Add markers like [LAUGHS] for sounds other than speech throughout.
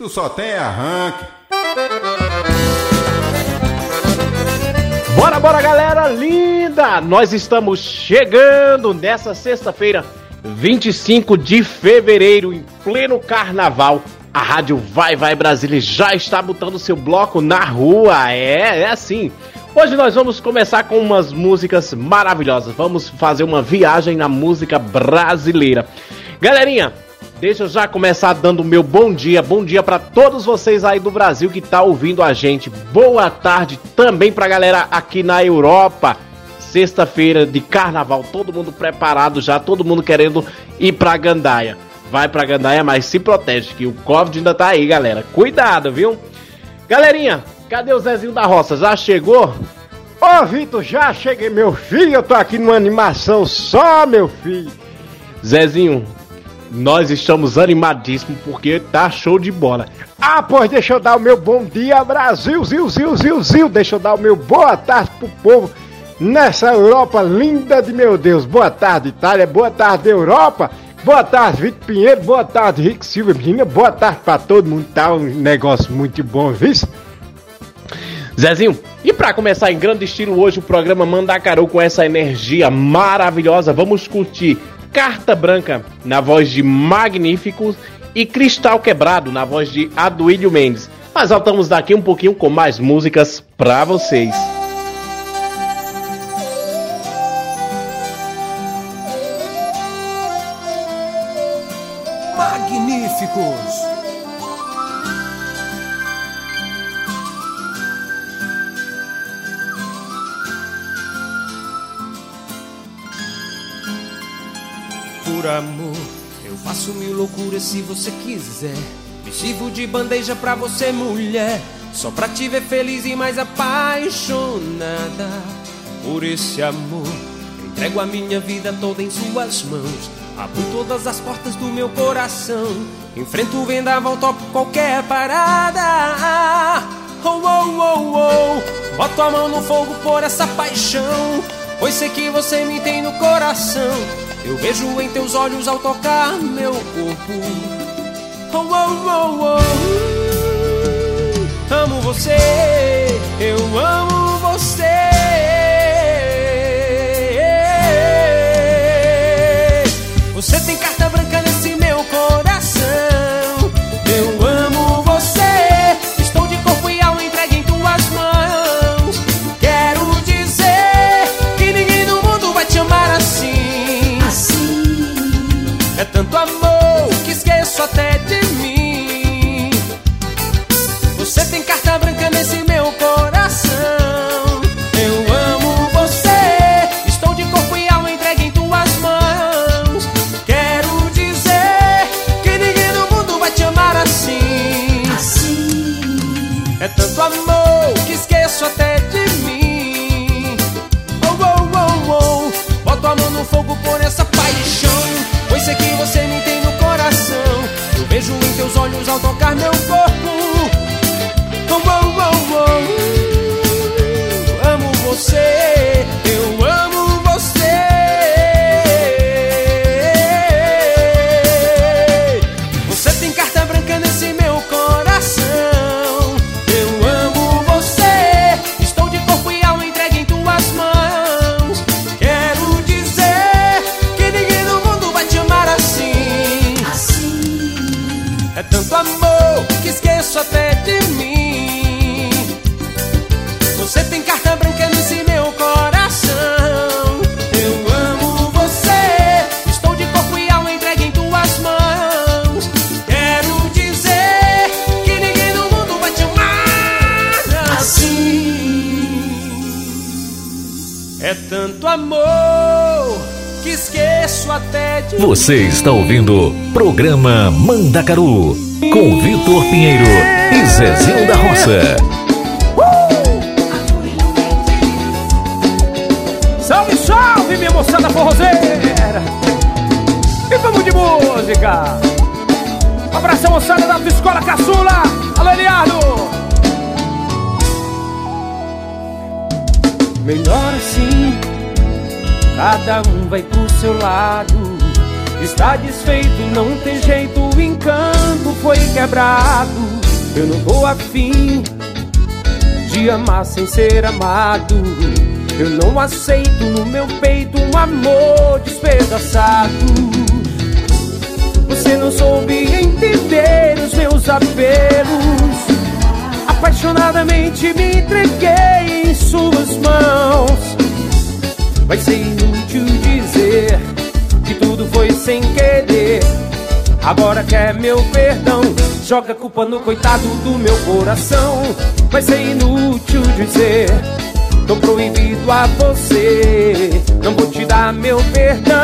Tu só tem arranque. Bora, bora, galera linda! Nós estamos chegando nessa sexta-feira, 25 de fevereiro, em pleno carnaval. A rádio Vai Vai Brasília já está botando seu bloco na rua. É, é assim. Hoje nós vamos começar com umas músicas maravilhosas. Vamos fazer uma viagem na música brasileira. Galerinha, Deixa eu já começar dando meu bom dia, bom dia para todos vocês aí do Brasil que tá ouvindo a gente. Boa tarde também pra galera aqui na Europa. Sexta-feira de carnaval, todo mundo preparado já, todo mundo querendo ir pra Gandaia. Vai pra Gandaia, mas se protege que o Covid ainda tá aí, galera. Cuidado, viu? Galerinha, cadê o Zezinho da Roça? Já chegou? Ô, Vitor, já cheguei, meu filho. Eu tô aqui numa animação só, meu filho. Zezinho, nós estamos animadíssimos porque tá show de bola. Ah, pois deixa eu dar o meu bom dia, Brasil, zil, zil, zil, zil. Deixa eu dar o meu boa tarde pro povo nessa Europa linda de meu Deus. Boa tarde, Itália. Boa tarde, Europa. Boa tarde, Vitor Pinheiro. Boa tarde, Rick Silva. Menina, boa tarde pra todo mundo. Tá um negócio muito bom, viu? Zezinho, e para começar em grande estilo hoje o programa Mandacaru com essa energia maravilhosa, vamos curtir Carta Branca, na voz de Magníficos, e Cristal Quebrado, na voz de Aduílio Mendes. Mas voltamos daqui um pouquinho com mais músicas pra vocês. Magníficos! Amor. Eu faço mil loucuras se você quiser. Me sirvo de bandeja pra você, mulher. Só pra te ver feliz e mais apaixonada por esse amor. Entrego a minha vida toda em suas mãos. Abro todas as portas do meu coração. Enfrento o vendaval, topo qualquer parada. Oh, oh, oh, oh. Boto a mão no fogo por essa paixão. Pois sei que você me tem no coração. Eu vejo em teus olhos ao tocar meu corpo. Oh, oh, oh, oh. Amo você, eu amo você. Você tem carta branca nesse meu coração. Tanto amor que esqueço até de mim. Você tem carta branca nesse meu coração. Eu amo você. Estou de corpo e alma entregue em tuas mãos. Quero dizer que ninguém no mundo vai te amar assim. É tanto amor que esqueço até de mim. Oh, oh, oh, oh. Boto a mão no fogo por essa que você me tem no coração. Eu vejo em teus olhos ao tocar meu corpo. Que esqueço até de Você está ouvindo programa Mandacaru Com Vitor Pinheiro e Zezinho da Roça. Salve, salve, minha moçada forrozeira! E vamos de música! Um abraço, moçada da Escola Caçula! Alô, Eliardo! Melhor assim, cada um vai pro seu lado. Está desfeito, não tem jeito, o encanto foi quebrado. Eu não tô afim de amar sem ser amado. Eu não aceito no meu peito um amor despedaçado. Você não soube entender os meus apelos. Apaixonadamente me entreguei em suas mãos. Vai ser foi sem querer. Agora quer meu perdão, joga culpa no coitado do meu coração. Vai ser inútil dizer, tô proibido a você. Não vou te dar meu perdão.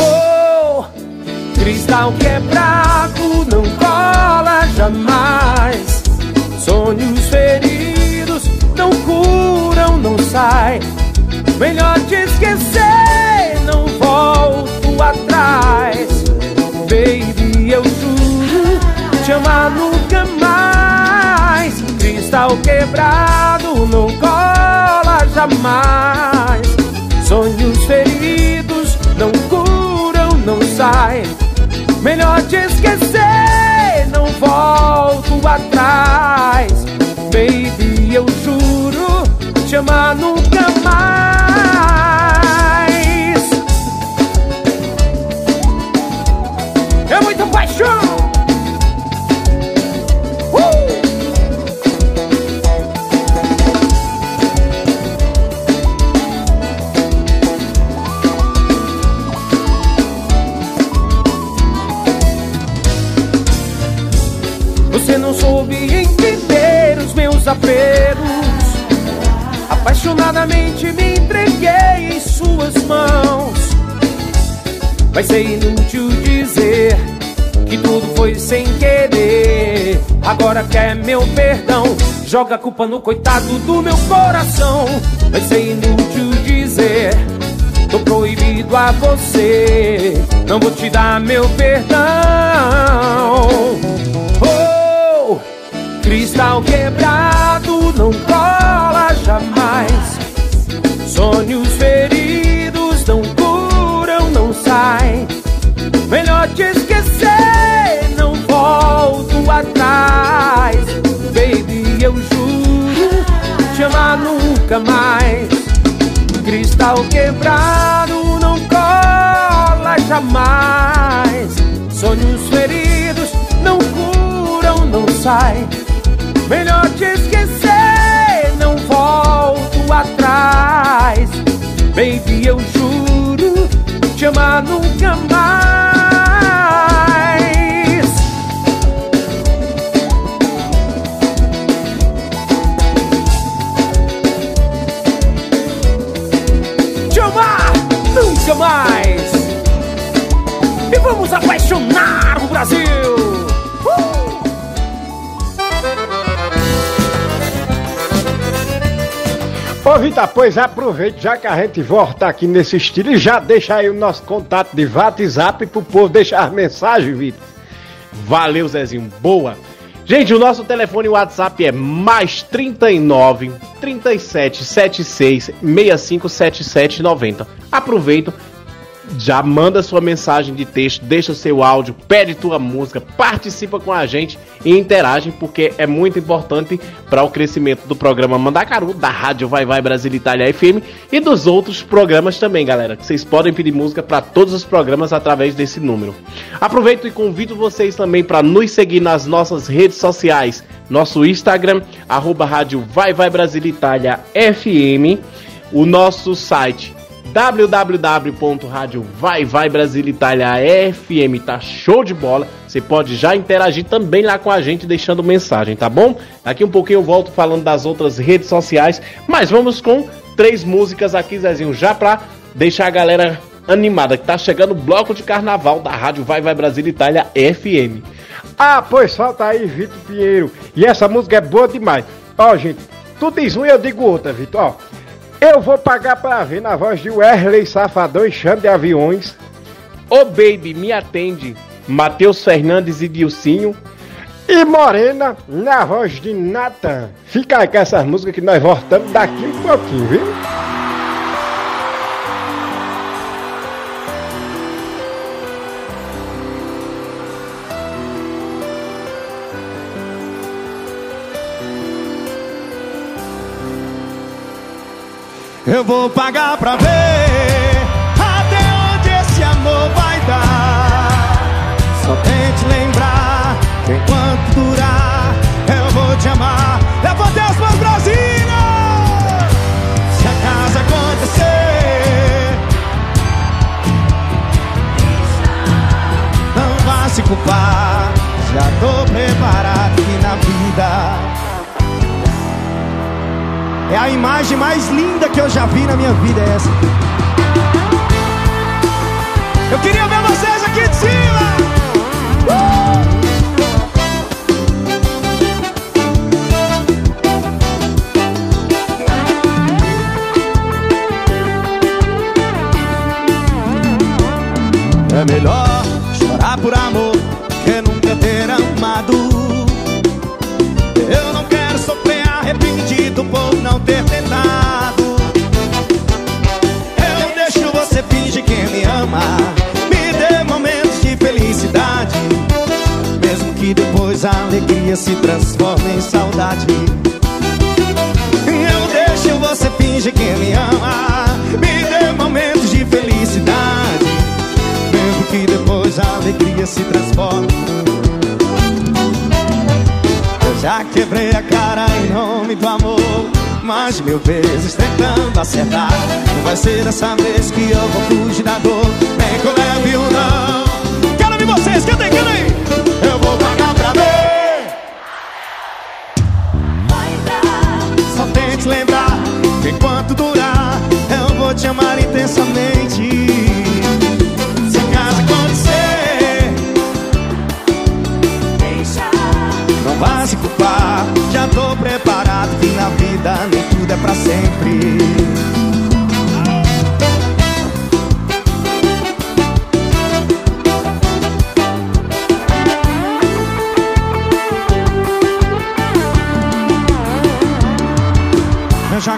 Oh, cristal quebrado não cola jamais. Sonhos feridos não curam, não sai. Melhor te esquecer, volto atrás. Baby, eu juro te amar nunca mais. Cristal quebrado não cola jamais. Sonhos feridos não curam, não sai. Melhor te esquecer, não volto atrás. Baby, eu juro te amar nunca mais. É muita paixão. Uh! Você não soube entender os meus apelos. Apaixonadamente me entreguei em suas mãos. Vai ser inútil dizer que tudo foi sem querer. Agora quer meu perdão, joga a culpa no coitado do meu coração. Vai ser inútil dizer. Tô proibido a você, não vou te dar meu perdão. Oh, cristal quebrado não cola jamais. Sonhos feridos atrás. Baby, eu juro te amar nunca mais. Cristal quebrado não cola jamais. Sonhos feridos não curam, não sai. Melhor te esquecer, não volto atrás. Baby, eu juro te amar nunca mais. Mais. E vamos apaixonar o Brasil. Uh! Ô Vitor, pois aproveite, já que a gente volta aqui nesse estilo e já deixa aí o nosso contato de WhatsApp pro povo deixar as mensagens, Vitor. Valeu, Zezinho. Boa. Gente, o nosso telefone WhatsApp é mais 39 37 76 65 77 90. Aproveita, já manda sua mensagem de texto, deixa seu áudio, pede tua música, participa com a gente e interage, porque é muito importante para o crescimento do programa Mandacaru, da Rádio Vai Vai Brasil Itália FM e dos outros programas também, galera. Vocês podem pedir música para todos os programas através desse número. Aproveito e convido vocês também para nos seguir nas nossas redes sociais, nosso Instagram, arroba Rádio Vai Vai Brasil Itália FM, o nosso site www.radiovaivaibrasilitaliafm tá show de bola. Você pode já interagir também lá com a gente deixando mensagem, tá bom? Daqui um pouquinho eu volto falando das outras redes sociais, mas vamos com três músicas aqui, Zezinho, já pra deixar a galera animada, que tá chegando o bloco de carnaval da rádio Vai Vai Brasil Itália FM. Ah, pois solta aí, Vitor Pinheiro. E essa música é boa demais. Ó, gente, tu diz uma e eu digo outra, Vitor. Ó, eu vou pagar pra ver na voz de Wesley Safadão e Chame de Aviões. Ô Baby, me atende, Matheus Fernandes e Dilcinho. E Morena na voz de Nathan. Fica aí com essas músicas que nós voltamos daqui um pouquinho, viu? Eu vou pagar pra ver até onde esse amor vai dar. Só tente lembrar que enquanto durar, eu vou te amar. Levante as mãos, Brasília! Se acaso acontecer, não vá se culpar. Já tô preparado aqui na vida. É a imagem mais linda que eu já vi na minha vida é essa. Eu queria ver vocês aqui de cima. Uh! É melhor chorar por amor que nunca ter amado. Se transforme em saudade. Eu deixo você fingir que me ama. Me dê momentos de felicidade. Mesmo que depois a alegria se transforme eu já quebrei a cara em nome do amor Mais mil vezes tentando acertar Não vai ser dessa vez que eu vou fugir da dor Nem que eu leve ou não Quero ver vocês, cantem, cantem enquanto durar Eu vou te amar intensamente Se acaso acontecer Não vá se culpar, já tô preparado que na vida nem tudo é pra sempre.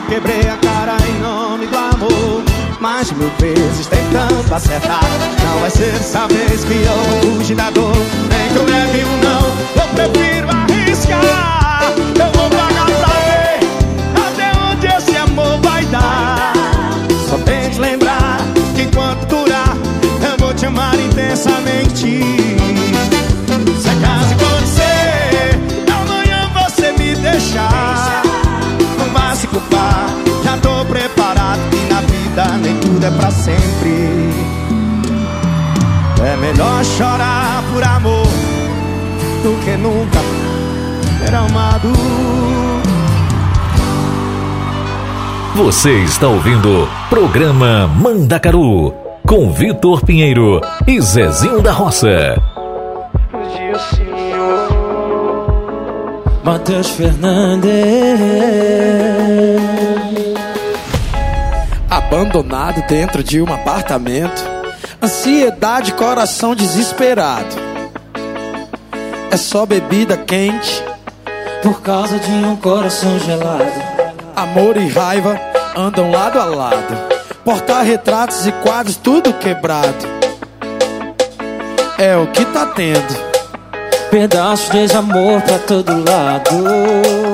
Quebrei a cara em nome do amor. Mais de mil vezes tentando acertar. Não vai ser dessa vez que eu vou fugir da dor. Nem que eu leve um não, eu prefiro arriscar. Eu vou pagar pra ver Até onde esse amor vai dar. Só tente lembrar que enquanto durar Eu vou te amar intensamente. Se acaso acontecer Amanhã você me deixar já tô preparado que na vida nem tudo é pra sempre. É melhor chorar por amor do que nunca ter amado. Você está ouvindo programa Mandacaru com Vitor Pinheiro e Zezinho da Roça. Matheus Fernandes. Abandonado dentro de um apartamento, ansiedade, coração desesperado. É só bebida quente por causa de um coração gelado. Amor e raiva andam lado a lado. Portar-retratos e quadros, tudo quebrado. É o que tá tendo. Pedaços de amor pra todo lado.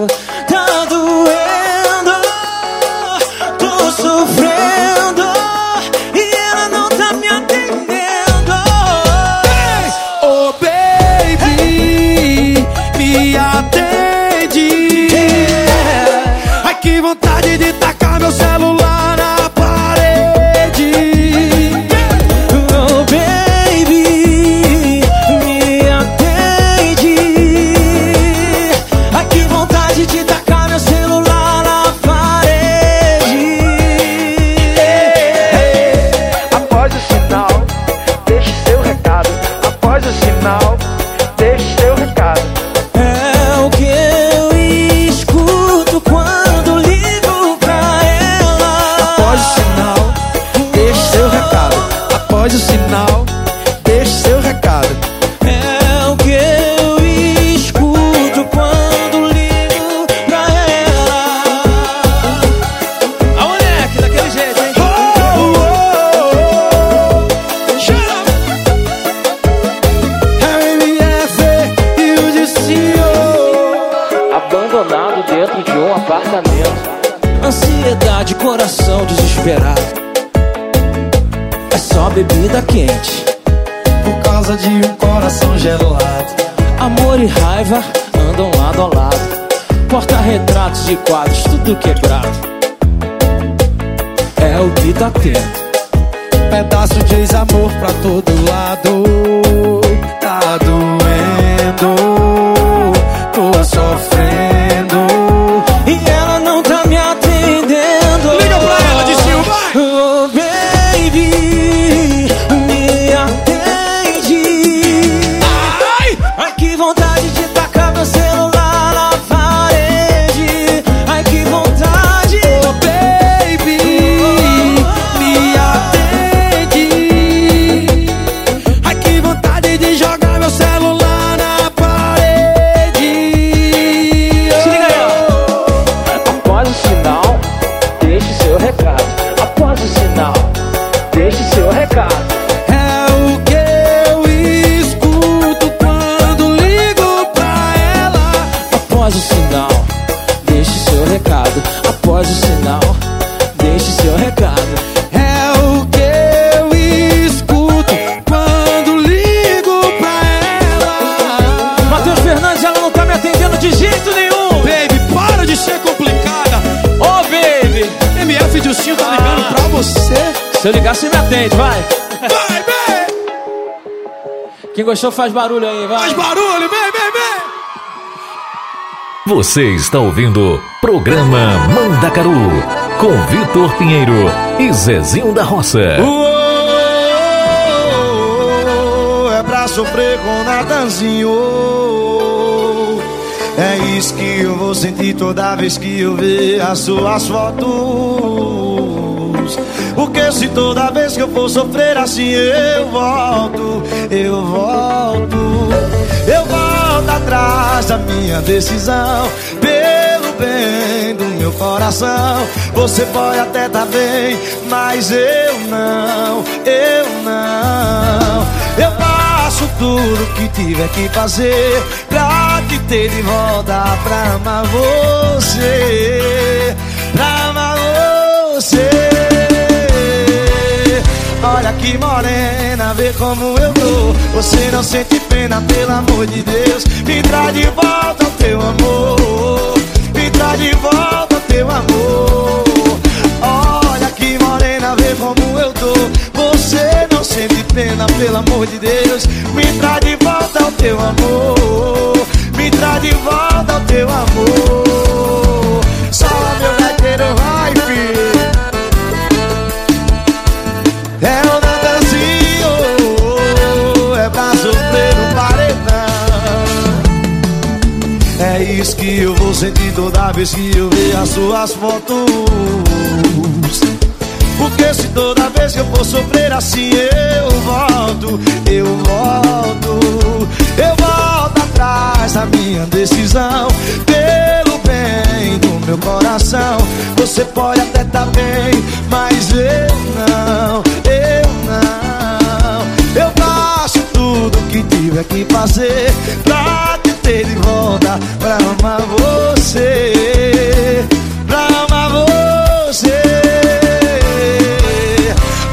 Tudo quebrado. Se eu ligar, você me atende, vai. Vai, vem! Quem gostou faz barulho aí, vai. Faz barulho, vem, vem, vem! Você está ouvindo Programa Mandacaru com Vitor Pinheiro e Zezinho da Roça. Uou, é pra sofrer com Natanzinho. É isso que eu vou sentir toda vez que eu ver as suas fotos. Porque se toda vez que eu for sofrer assim eu volto, eu volto, eu volto atrás da minha decisão. Pelo bem do meu coração, você pode até tá bem, mas eu não, eu não. Eu faço tudo que tiver que fazer pra te ter de volta pra amar você, Olha que morena, vê como eu tô. Você não sente pena, pelo amor de Deus. Me traz de volta o teu amor. Me traz de volta o teu amor. Olha que morena, vê como eu tô. Você não sente pena, pelo amor de Deus. Me traz de volta o teu amor. Me traz de volta o teu amor. Só meu gaiteiro vai, que eu vou sentir toda vez que eu ver as suas fotos. Porque se toda vez que eu for sofrer assim eu volto, eu volto, eu volto atrás da minha decisão. Pelo bem do meu coração, você pode até tá bem, mas eu não, eu não. Eu faço tudo que tiver que fazer pra volta, pra amar você, pra amar você.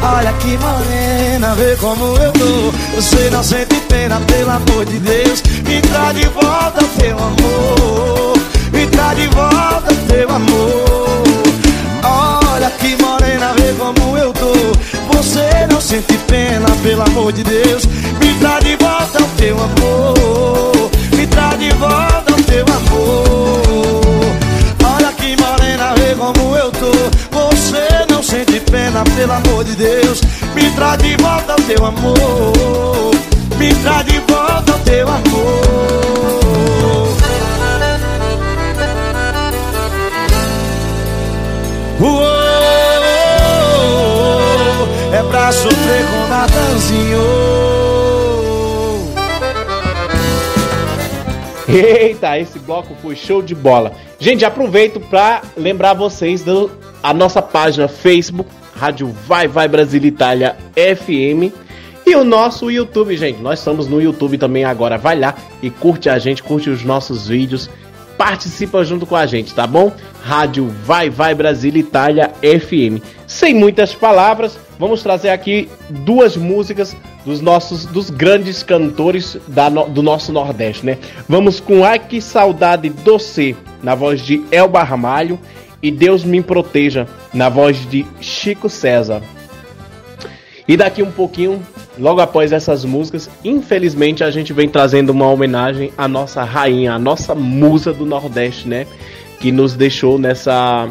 Olha que morena, vê como eu tô. Você não sente pena, pelo amor de Deus. Me traz de volta teu amor. Me traz de volta teu amor. Olha que morena, vê como eu tô. Você não sente pena, pelo amor de Deus. Pena, pelo amor de Deus. Me traz de volta o teu amor. Me traz de volta o teu amor. Uou, é pra sofrer com Natanzinho. Eita, esse bloco foi show de bola. Gente, aproveito para lembrar vocês da nossa página Facebook, Rádio Vai Vai Brasil Itália FM. E o nosso YouTube, gente. Nós estamos no YouTube também agora. Vai lá e curte a gente, curte os nossos vídeos. participa junto com a gente, tá bom? Rádio Vai Vai Brasil Itália FM. Sem muitas palavras, vamos trazer aqui duas músicas dos nossos dos grandes cantores da, do nosso Nordeste, né? Vamos com Ai que saudade doce na voz de Elba Ramalho e Deus me proteja na voz de Chico César. E daqui um pouquinho, logo após essas músicas, infelizmente a gente vem trazendo uma homenagem à nossa rainha, à nossa musa do Nordeste, né? Que nos deixou nessa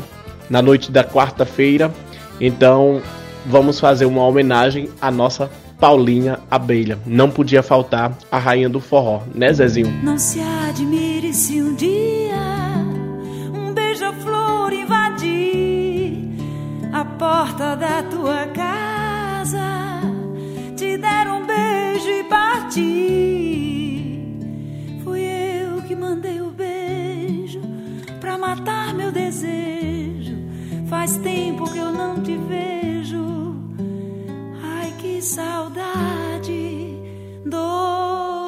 na noite da quarta-feira. Então, vamos fazer uma homenagem à nossa Paulinha Abelha. Não podia faltar a rainha do forró, né, Zezinho? Não se admire se um dia a porta da tua casa, te der um beijo e partir. Fui eu que mandei o beijo pra matar meu desejo. Faz tempo que eu não te vejo. Ai, que saudade doce.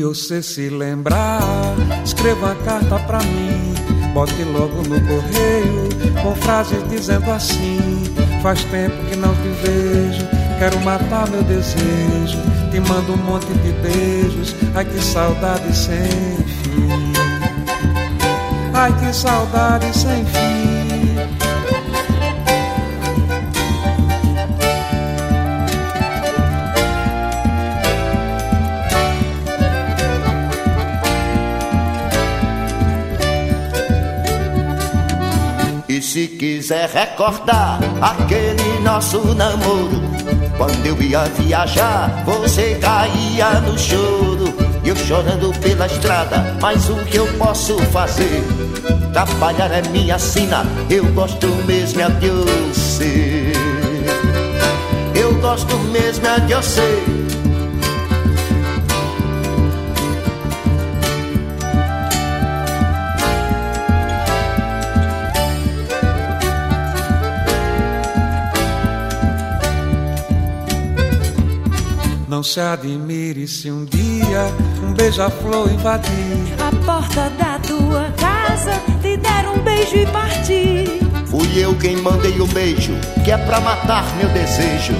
Dia você se lembrar, escreva uma carta pra mim. Bote logo no correio, com frases dizendo assim: Faz tempo que não te vejo, quero matar meu desejo. Te mando um monte de beijos, ai que saudade sem fim. Ai que saudade sem fim. Se quiser recordar aquele nosso namoro, quando eu ia viajar, você caía no choro. E eu chorando pela estrada, mas o que eu posso fazer? Trabalhar é minha sina, eu gosto mesmo é de você. Eu gosto mesmo é de você. Não se admire se um dia um beija-flor invadir a porta da tua casa, te der um beijo e partir. Fui eu quem mandei o beijo, que é pra matar meu desejo.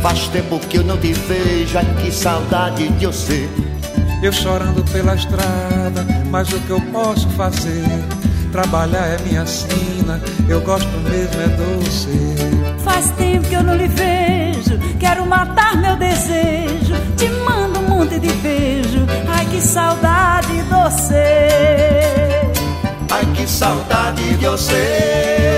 Faz tempo que eu não te vejo, ai que saudade de você. Eu chorando pela estrada, mas o que eu posso fazer? Trabalhar é minha sina, eu gosto mesmo é doce. Faz tempo que eu não lhe vejo, quero matar meu desejo. Te mando um monte de beijo, ai que saudade doce. Ai que saudade de você.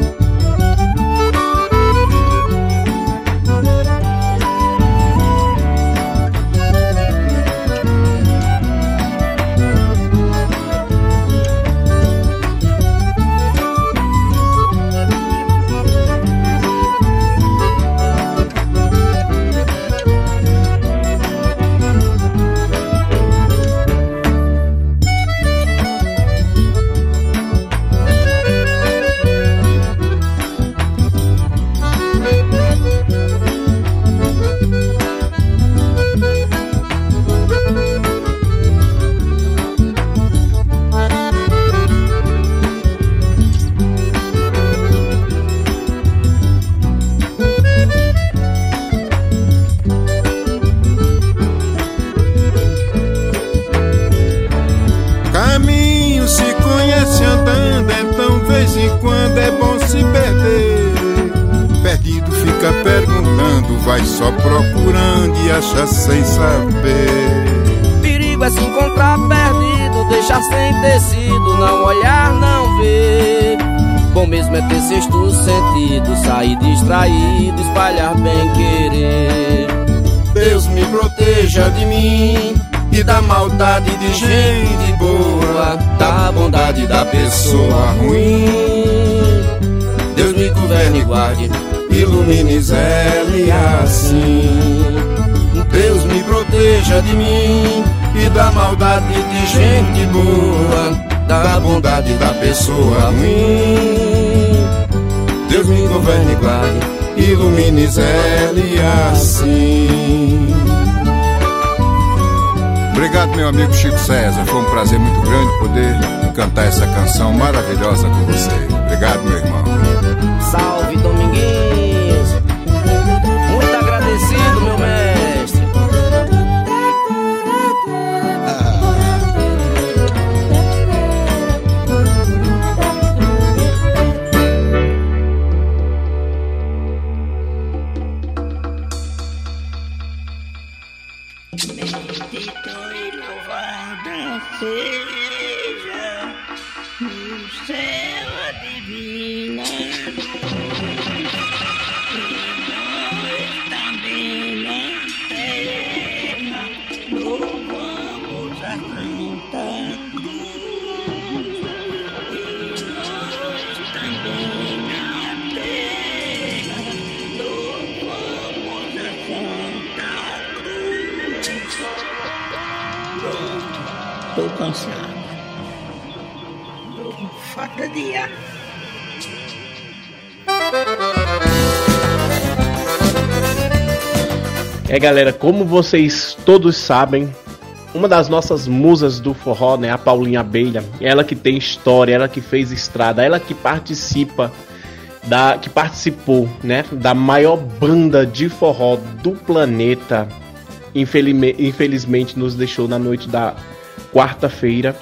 De mim e da maldade de gente boa, da bondade da pessoa ruim. Deus me governe e guarde, ilumine Zélia assim. Obrigado, meu amigo Chico César. Foi um prazer muito grande poder cantar essa canção maravilhosa com você. Obrigado, meu irmão. Galera, como vocês todos sabem, uma das nossas musas do forró, né, a Paulinha Abelha, ela que tem história, ela que fez estrada, ela que participa da que participou, né, da maior banda de forró do planeta. Infelime- infelizmente nos deixou na noite da quarta-feira.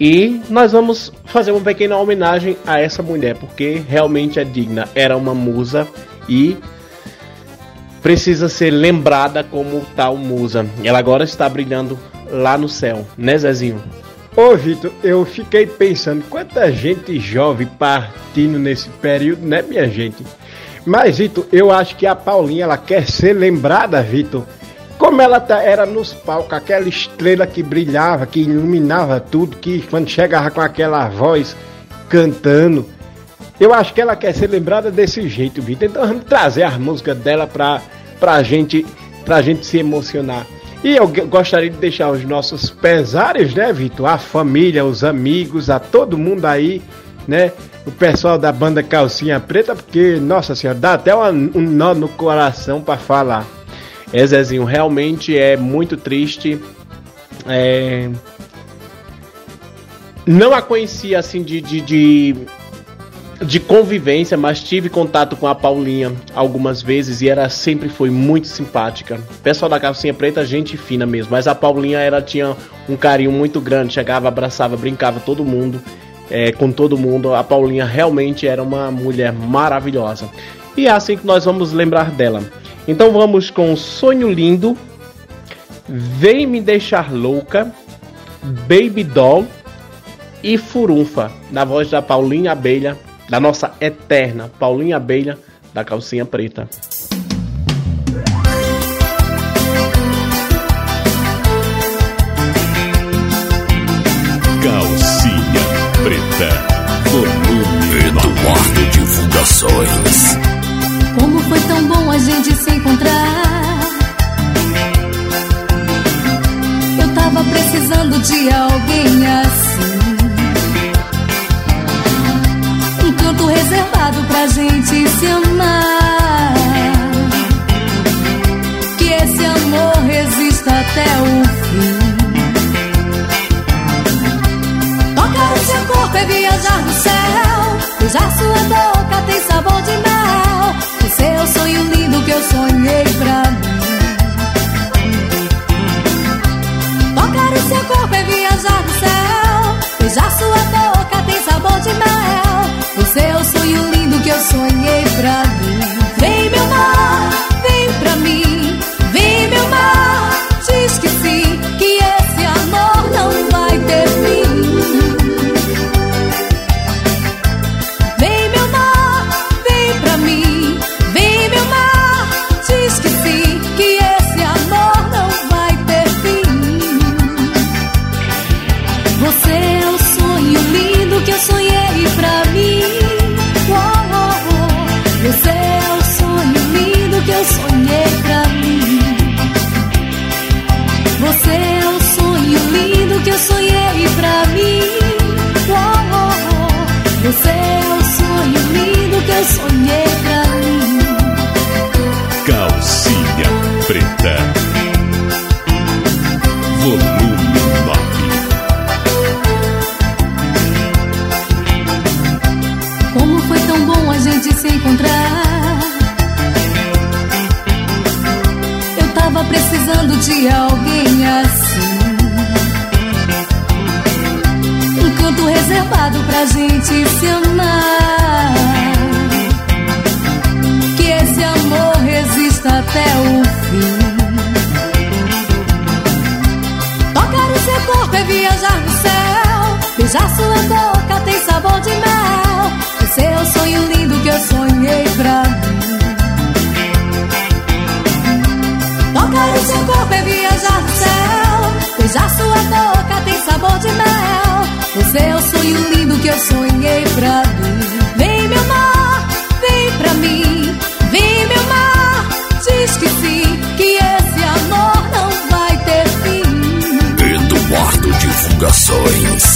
E nós vamos fazer uma pequena homenagem a essa mulher, porque realmente é digna. Era uma musa e precisa ser lembrada como tal musa. Ela agora está brilhando lá no céu, né, Zezinho? Ô Vitor, eu fiquei pensando quanta gente jovem partindo nesse período, né, minha gente? Mas, Vitor, eu acho que a Paulinha ela quer ser lembrada, Vitor. Como ela tá- era nos palcos, aquela estrela que brilhava, que iluminava tudo, que quando chegava com aquela voz cantando. Eu acho que ela quer ser lembrada desse jeito, Vitor. Então vamos trazer as músicas dela pra, pra, gente, pra gente se emocionar. E eu gostaria de deixar os nossos pesares, né, Vitor? A família, os amigos, a todo mundo aí, né? O pessoal da banda Calcinha Preta, porque, nossa senhora, dá até uma- um nó no coração pra falar. É, Zezinho, realmente é muito triste. É... Não a conhecia assim de, de, de, de convivência, mas tive contato com a Paulinha algumas vezes e ela sempre foi muito simpática. Pessoal da calcinha preta, gente fina mesmo, mas a Paulinha ela tinha um carinho muito grande, chegava, abraçava, brincava todo mundo. é, com todo mundo. A Paulinha realmente era uma mulher maravilhosa. E é assim que nós vamos lembrar dela. Então vamos com Sonho Lindo, Vem Me Deixar Louca, Baby Doll e Furunfa, na voz da Paulinha Abelha, da nossa eterna Paulinha Abelha, da calcinha preta. Calcinha preta, volume Eduardo Divulgações. Como foi tão bom a gente se encontrar. Eu tava precisando de alguém assim. Canto reservado pra gente se amar. Que esse amor resista até o fim. Tocar o seu corpo é viajar no céu. Beijar sua boca tem sabor de mel. O seu sonho lindo que eu sonhei pra mim. Tocar o seu corpo é viajar no céu. Beijar sua boca tem sabor de mel. Sonho lindo que eu sonhei pra pra gente se amar. Que esse amor resista até o fim. Tocar o seu corpo é viajar no céu. Beijar sua boca tem sabor de mel. O seu sonho lindo que eu sonhei pra mim. Tocar o seu corpo é viajar no céu. Beijar sua boca tem sabor de mel. Sonho lindo que eu sonhei pra mim. Vem, meu mar, vem pra mim. Vem, meu mar, diz que sim. Que esse amor não vai ter fim. Eduardo Divulgações.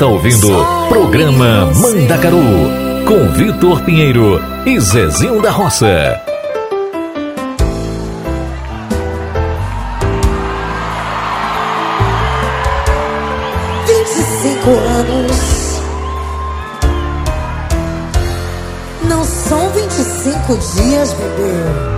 está ouvindo Programa Mandacaru com Vitor Pinheiro e Zezinho da Roça. Cinco anos não são 25 dias, bebê.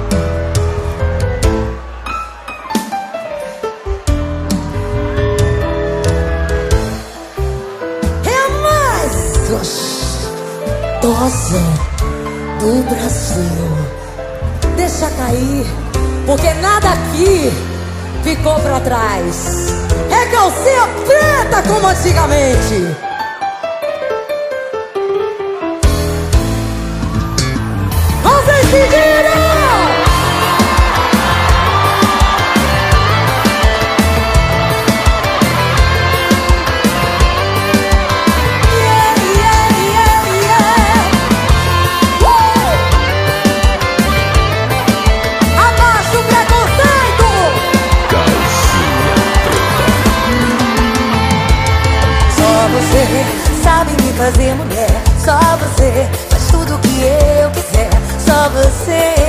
ficou para trás. É calcinha preta como antigamente. você.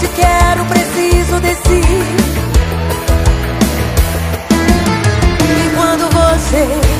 te quero, preciso desse. E quando você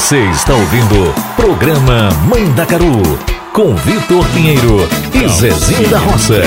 Você está ouvindo Programa Mãe da Caru com Vitor Pinheiro e Zezinho da Roça.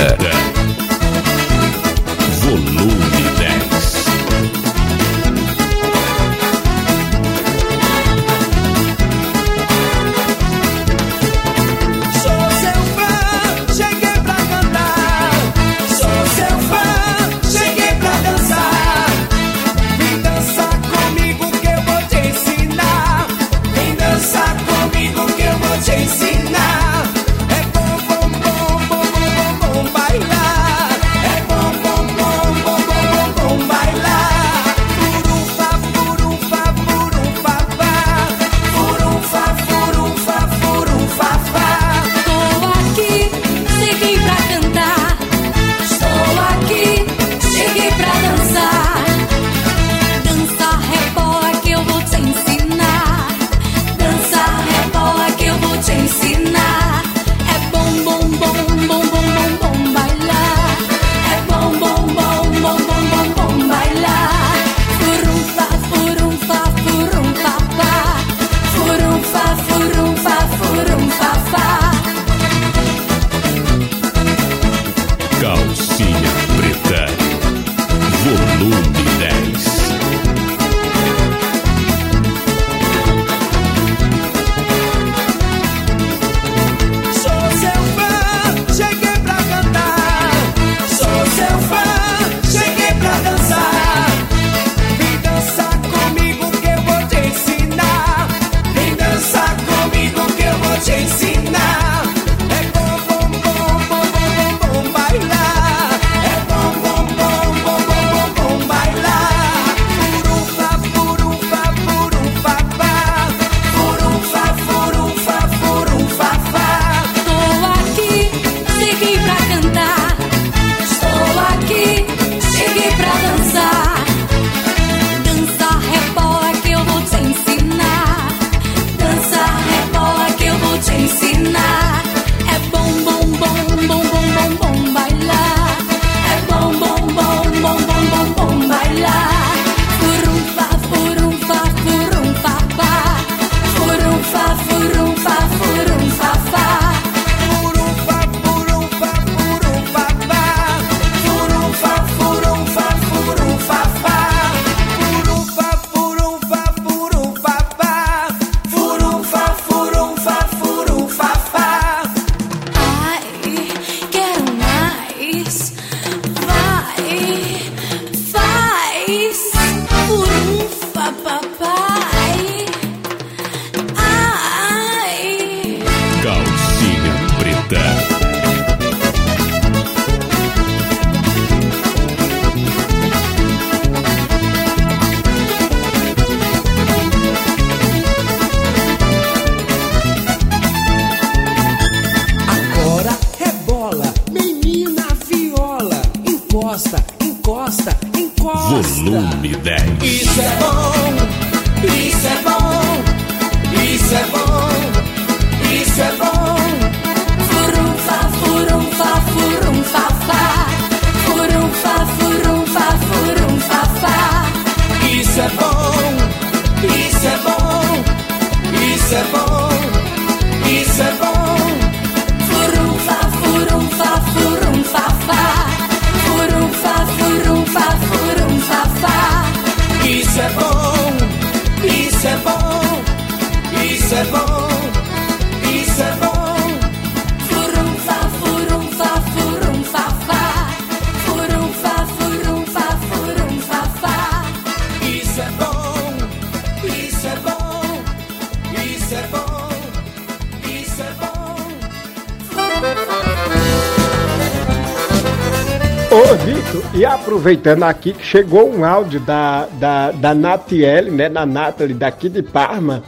aproveitando aqui que chegou um áudio da, da, da Natiele, né, da Nathalie daqui de Parma,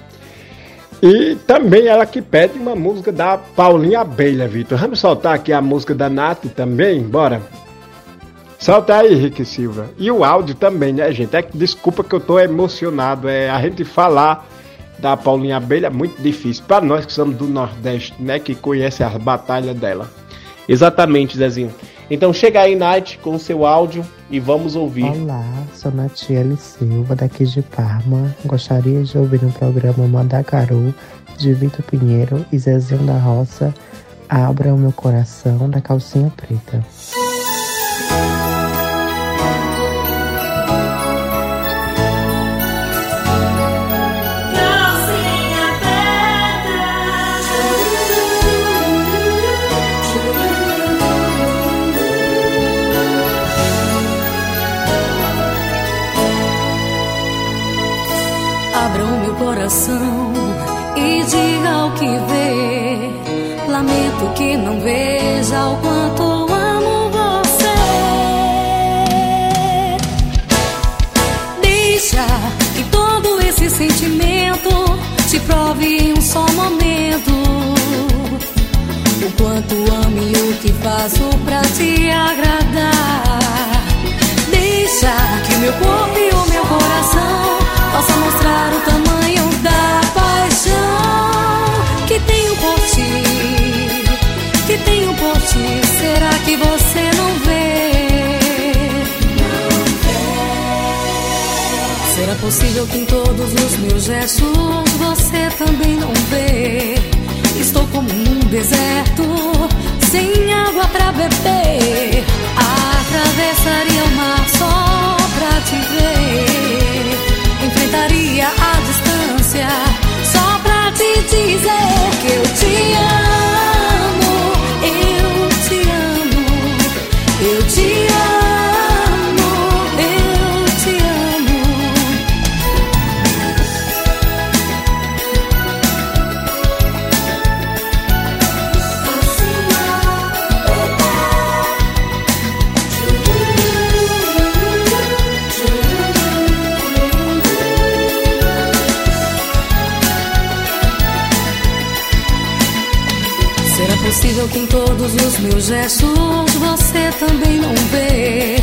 e também ela que pede uma música da Paulinha Abelha, Vitor. Vamos soltar aqui a música da Nath também? Bora? Solta aí, Rick Silva. E o áudio também, né, gente? É que desculpa que eu tô emocionado. É a gente falar da Paulinha Abelha é muito difícil. Para nós que somos do Nordeste, né? Que conhece as batalhas dela. Exatamente, Zezinho. Então chega aí, Nath, com o seu áudio e vamos ouvir. Olá, sou Natiele Silva, daqui de Parma. Gostaria de ouvir no programa Mandacaru, de Vitor Pinheiro e Zezinho da Roça, Abra o Meu Coração, da Calcinha Preta. Em um só momento. O quanto amo e o que faço pra te agradar. Deixa que meu corpo e o meu coração possa mostrar o tamanho da paixão que tenho por ti, que tenho por ti. Será que você não vê? Será possível que em todos os meus gestos você também não vê? Estou como num deserto, sem água pra beber. Atravessaria o mar só pra te ver. Enfrentaria a distância só pra te dizer que eu te amo. Possível que em todos os meus gestos você também não vê?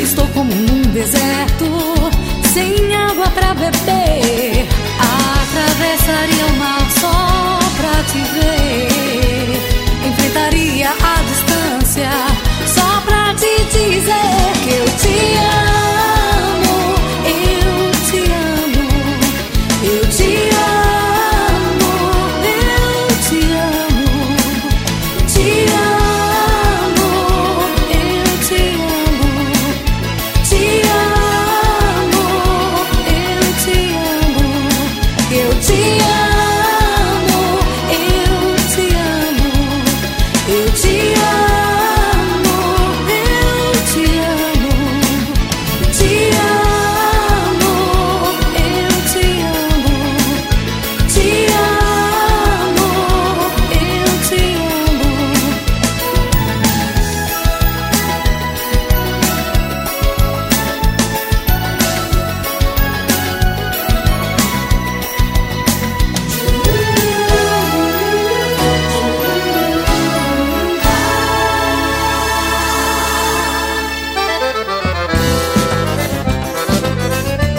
Estou como num deserto, sem água pra beber. Atravessaria o mar só pra te ver. Enfrentaria a distância só pra te dizer que eu te amo.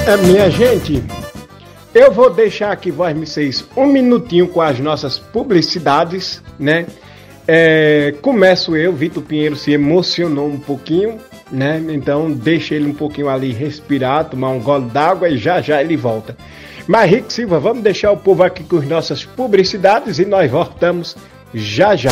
É, minha gente, eu vou deixar aqui, seis, um minutinho com as nossas publicidades, né? É, começo eu, Vitor Pinheiro se emocionou um pouquinho, né? Então deixa ele um pouquinho ali respirar, tomar um gole d'água e já já ele volta. Mas Rick Silva, vamos deixar o povo aqui com as nossas publicidades e nós voltamos já já.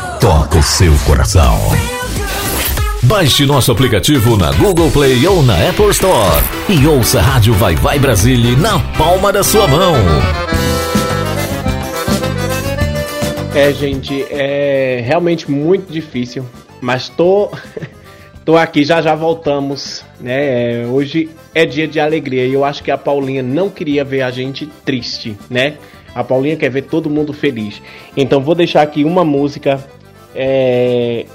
toca o seu coração. Baixe nosso aplicativo na Google Play ou na Apple Store e ouça a Rádio Vai Vai Brasília na palma da sua mão. É, gente, é realmente muito difícil, mas tô [LAUGHS] tô aqui, já já voltamos né? Hoje é dia de alegria e eu acho que a Paulinha não queria ver a gente triste, né? A Paulinha quer ver todo mundo feliz. Então vou deixar aqui uma música é,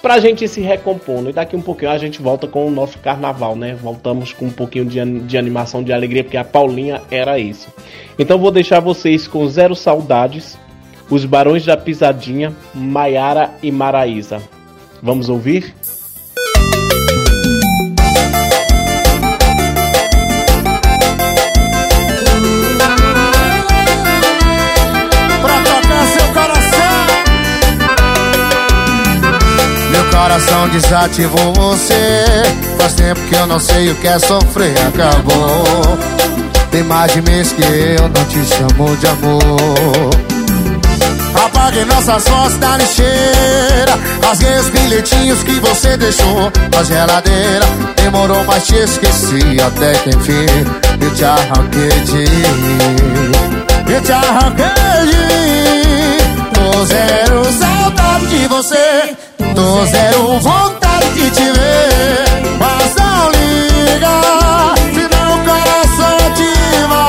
pra gente se recompondo. E daqui um pouquinho a gente volta com o nosso carnaval, né? Voltamos com um pouquinho de, de animação, de alegria, porque a Paulinha era isso. Então vou deixar vocês com Zero Saudades, Os Barões da Pisadinha, Maiara e Maraísa. Vamos ouvir? Coração desativou você. Faz tempo que eu não sei o que é sofrer, acabou. Tem mais de mês que eu não te chamo de amor. Apaguei nossas fotos da lixeira. Rasguei os bilhetinhos que você deixou na geladeira. Demorou, mas te esqueci até que enfim eu te arranquei de. Eu te arranquei de. Tô zero saudade de você. Tô zero vontade de te ver. Mas não liga, senão o coração ativa.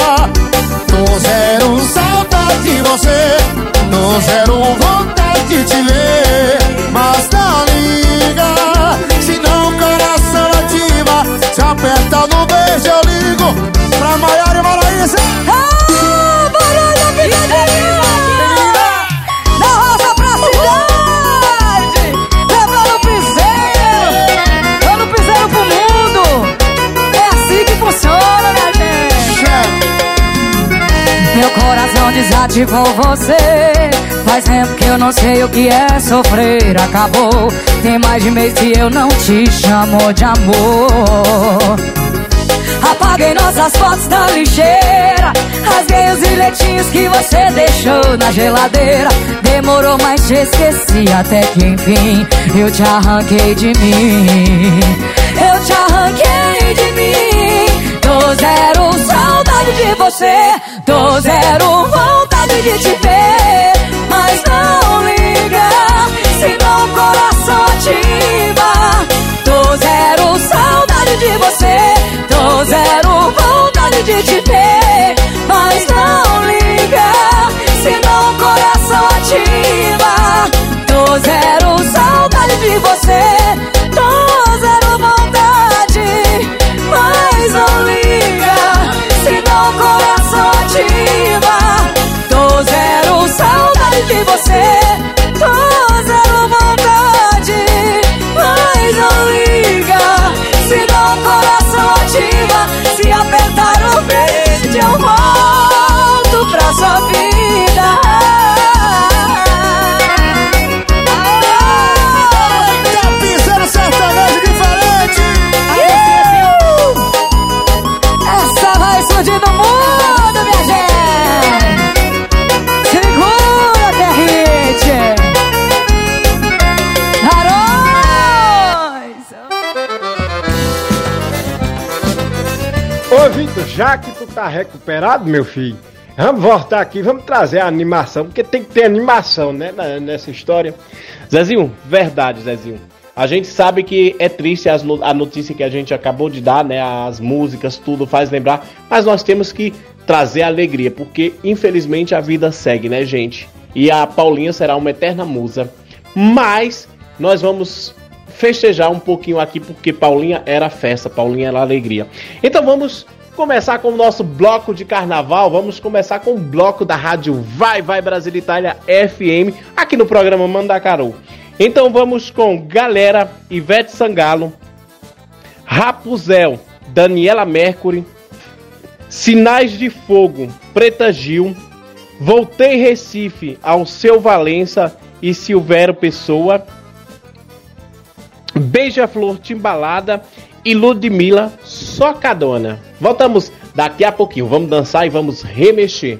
Tô zero saudade de você. Tô zero vontade de te ver. Mas não liga, senão o coração ativa. Se apertar no beijo, eu ligo pra Maiara e Maraísa. Desativou você. Faz tempo que eu não sei o que é sofrer. Acabou, tem mais de mês que eu não te chamo de amor. Apaguei nossas fotos da lixeira. Rasguei os bilhetinhos que você deixou na geladeira. Demorou, mas te esqueci até que enfim Eu te arranquei de mim. Eu te arranquei de mim. Tô zero de você. Tô zero vontade de te ver Mas não liga Senão o coração ativa. Tô zero saudade de você. Tô zero vontade de te ver Mas não liga Senão o coração ativa. Tô zero saudade de você. Tô zero vontade Mas não liga de você já que tu tá recuperado, meu filho, vamos voltar aqui, vamos trazer a animação, porque tem que ter animação, né, nessa história. Zezinho, verdade, Zezinho. A gente sabe que é triste as a notícia que a gente acabou de dar, né? As músicas, tudo faz lembrar, mas nós temos que trazer alegria, porque infelizmente a vida segue, né, gente? E a Paulinha será uma eterna musa. Mas nós vamos festejar um pouquinho aqui, porque Paulinha era festa, Paulinha era alegria. Então vamos começar com o nosso bloco de carnaval. Vamos começar com o bloco da rádio Vai Vai Brasil Itália FM, aqui no programa Mandacaru. Então vamos com Galera, Ivete Sangalo, Rapuzel, Daniela Mercury, Sinais de Fogo, Preta Gil, Voltei Recife, ao seu Valença e Silvério Pessoa, Beija-Flor Timbalada e Ludmilla Socadona. Voltamos daqui a pouquinho. Vamos dançar e vamos remexer.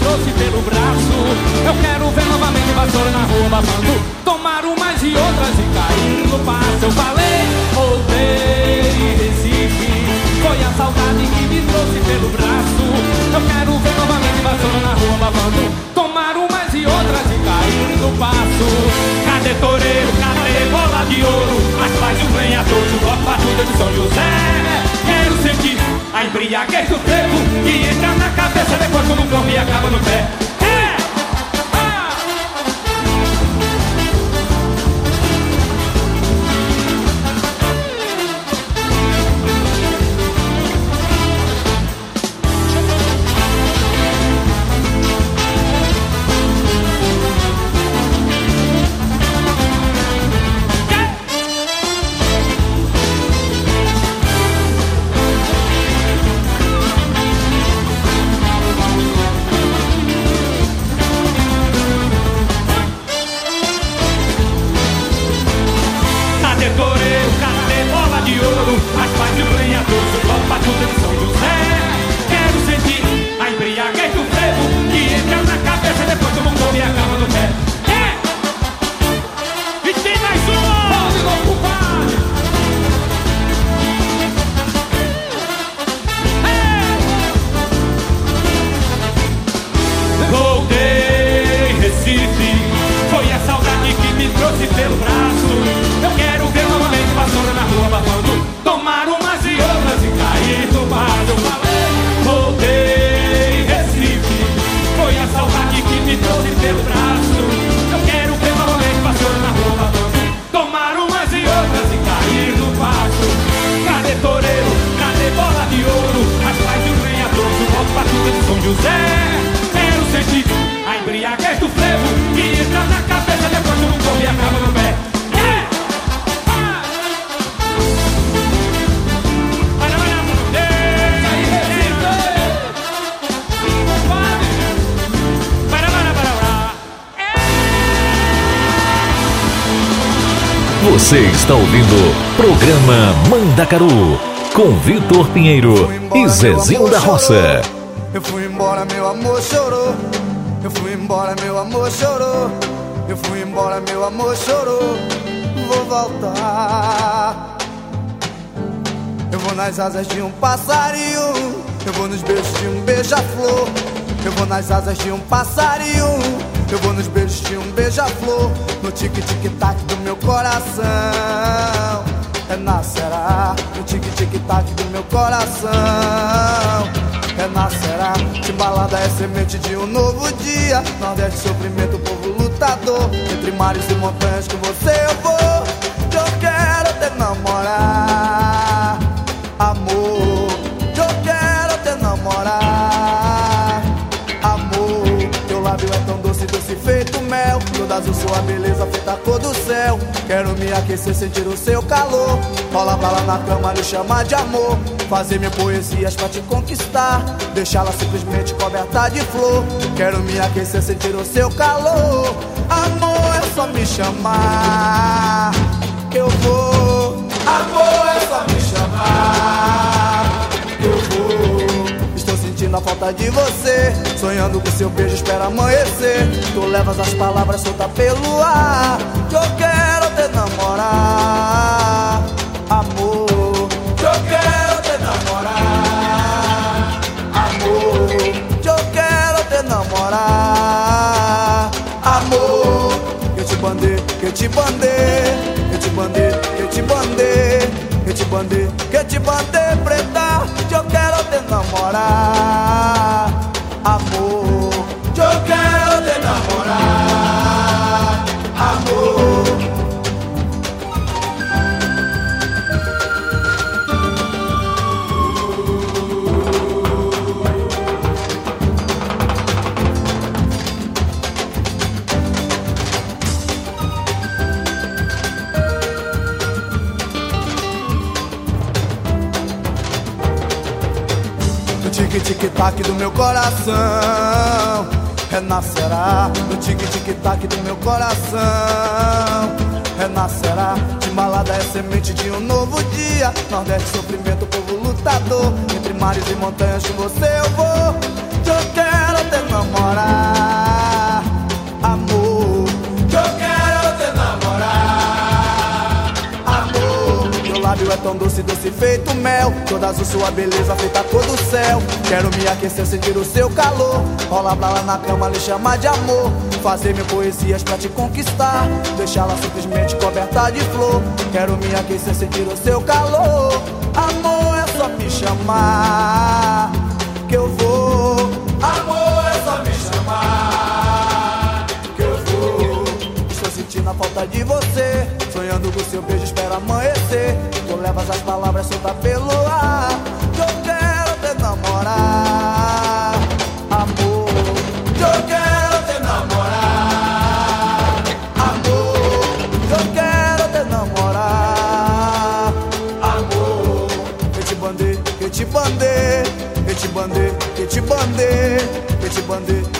Trouxe pelo braço. Eu quero ver novamente vassoura na rua babando Tomar umas e outras e cair no passo Eu falei, voltei Recife Foi a saudade que me trouxe pelo braço. Eu quero ver novamente vassoura na rua babando passo. Cadê toureiro, cadê bola de ouro? As paz de um lenhador, de bloco batuta de São José Quero sentir a embriaguez do frevo Que entra na cabeça, depois como um cão e acaba no pé Mandacaru com Vitor Pinheiro e Zezinho da Roça. Eu fui embora, meu amor chorou. Eu fui embora, meu amor chorou. Eu fui embora, meu amor chorou. Vou voltar. Eu vou nas asas de um passarinho. Eu vou nos beijos de um beija-flor. Eu vou nas asas de um passarinho. Eu vou nos beijos de um beija-flor. No tic-tic-tac do meu coração. É nascerá no tic-tic-tac do meu coração. Renascerá, balada é semente de um novo dia. Nordeste, sofrimento, povo lutador. Entre mares e montanhas com você eu vou. Eu quero te namorar, azul sua beleza feita a cor do céu. Quero me aquecer, sentir o seu calor. Rola lá na cama, lhe chamar de amor. Fazer mil poesias pra te conquistar. Deixá-la simplesmente coberta de flor. Quero me aquecer, sentir o seu calor. Amor, é só me chamar. Eu vou. Amor, é só me chamar. Sentindo a falta de você. Sonhando com seu beijo, espera amanhecer. Tu levas as palavras soltas pelo ar. Que eu quero te namorar. Amor, que eu quero te namorar. Amor, que eu quero te namorar. Amor, que eu te bandei, que eu te bandei. Que eu te bandei, que eu te bandei. Que eu te bandei, que eu te bandei, preta. Que eu quero te namorar. tic-tic-tac do meu coração. Renascerá no tic-tic-tac do meu coração. Renascerá de malada é semente de um novo dia. Nordeste, sofrimento, povo lutador. Entre mares e montanhas, com você eu vou. Eu quero te namorar. tão doce, doce feito mel. Toda azul sua beleza feita cor do céu. Quero me aquecer, sentir o seu calor. Rola pra lá na cama, lhe chamar de amor. Fazer mil poesias pra te conquistar. Deixá-la simplesmente coberta de flor. Quero me aquecer, sentir o seu calor. Amor é só me chamar que eu vou. Amor é só me chamar que eu vou. Estou sentindo a falta de você. Sonhando com seu beijo, espera amanhecer ervas, as palavras solta pelo ar. Que eu quero te namorar, amor. Que eu quero te namorar, amor. Que eu quero te namorar, amor. Eu te bandei, que te bandei, eu te bandei, eu te bandei, eu te bandei.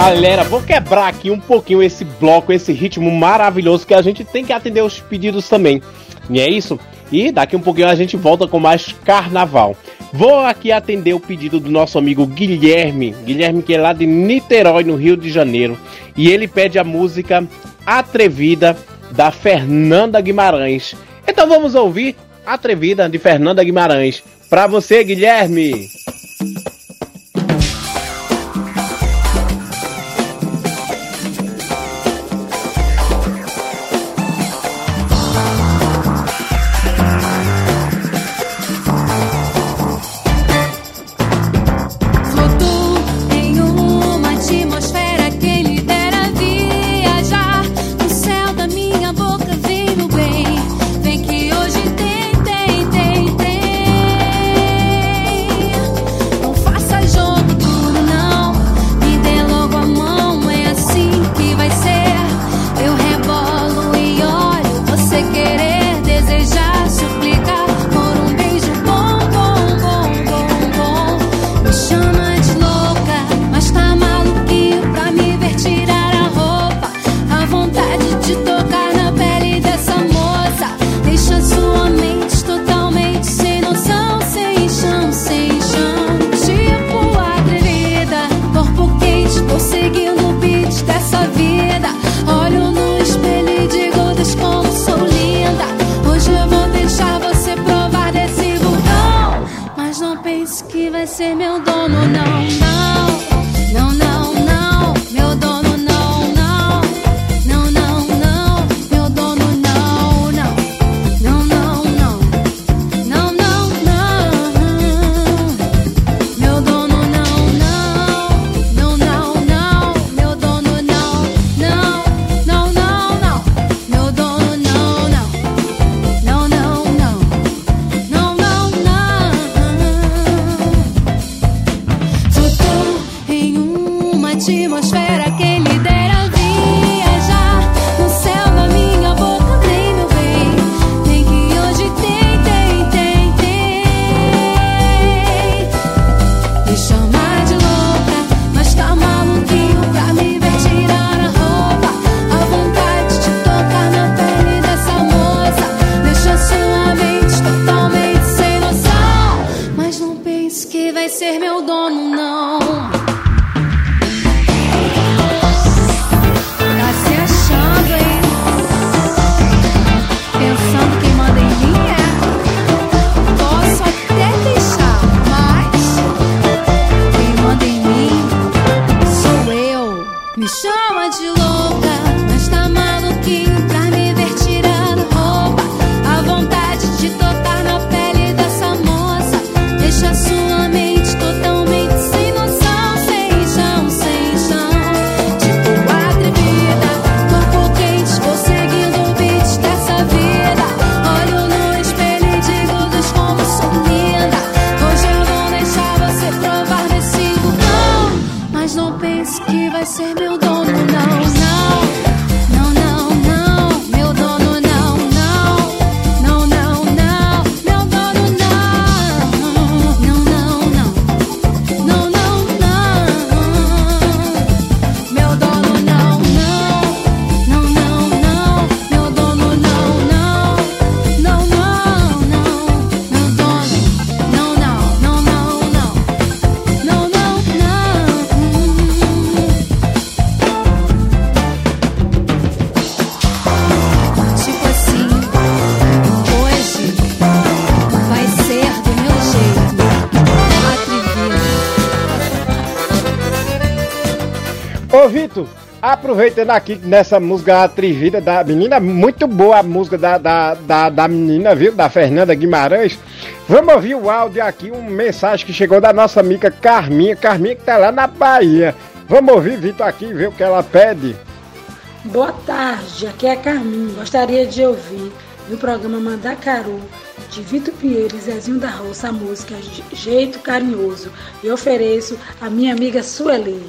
Galera, vou quebrar aqui um pouquinho esse bloco, esse ritmo maravilhoso que a gente tem que atender os pedidos também. E é isso? E daqui um pouquinho a gente volta com mais carnaval. Vou aqui atender o pedido do nosso amigo Guilherme, Guilherme que é lá de Niterói, no Rio de Janeiro, e ele pede a música Atrevida da Fernanda Guimarães. Então vamos ouvir Atrevida de Fernanda Guimarães. Para você, Guilherme. aproveitando aqui nessa música atrevida da menina, muito boa a música da, da, da, da menina, viu? Da Fernanda Guimarães. Vamos ouvir o áudio aqui, uma mensagem que chegou da nossa amiga Carminha. Carminha que tá lá na Bahia. Vamos ouvir, Vitor, aqui ver o que ela pede. Boa tarde, aqui é a Carminha. Gostaria de ouvir no programa Mandar Caru, de Vitor Pinheiro e Zezinho da Roça a música Jeito Carinhoso. E ofereço a minha amiga Sueli.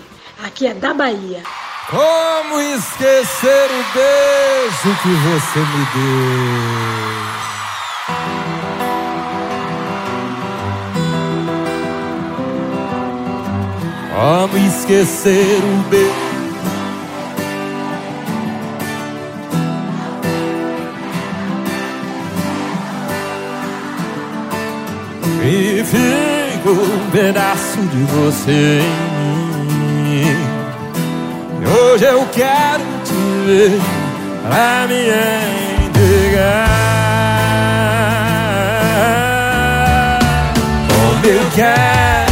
Aqui é da Bahia. Como esquecer o beijo que você me deu? Como esquecer o beijo? E fico um pedaço de você hoje eu quero te ver pra me entregar. Como eu quero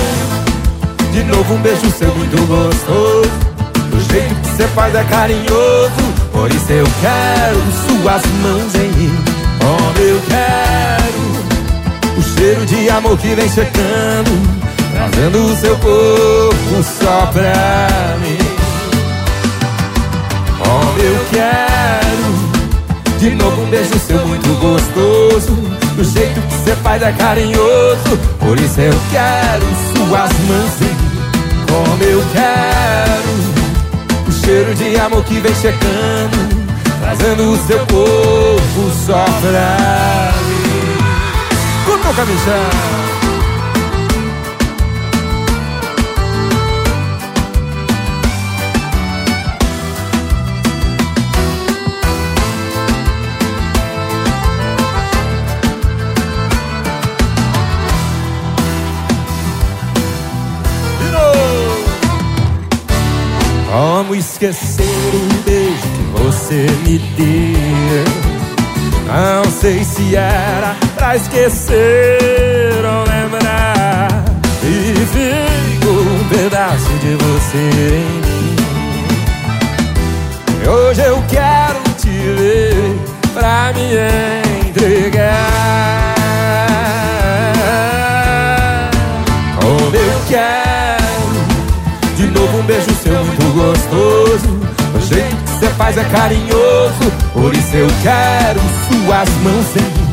De novo um beijo seu muito gostoso. Do jeito que você faz é carinhoso Por isso eu quero suas mãos em mim. Como eu quero o cheiro de amor que vem chegando Trazendo o seu corpo só pra mim eu quero. De novo um beijo seu muito gostoso. Do jeito que você faz é carinhoso. Por isso eu quero suas mãos Como eu quero. O cheiro de amor que vem chegando Trazendo o seu corpo só pra mim. Curta o Como esquecer o beijo que você me deu? Não sei se era pra esquecer ou lembrar. E fico um pedaço de você em mim. Hoje eu quero te ver pra me entregar. Você faz é carinhoso. Por isso eu quero suas mãos em mim.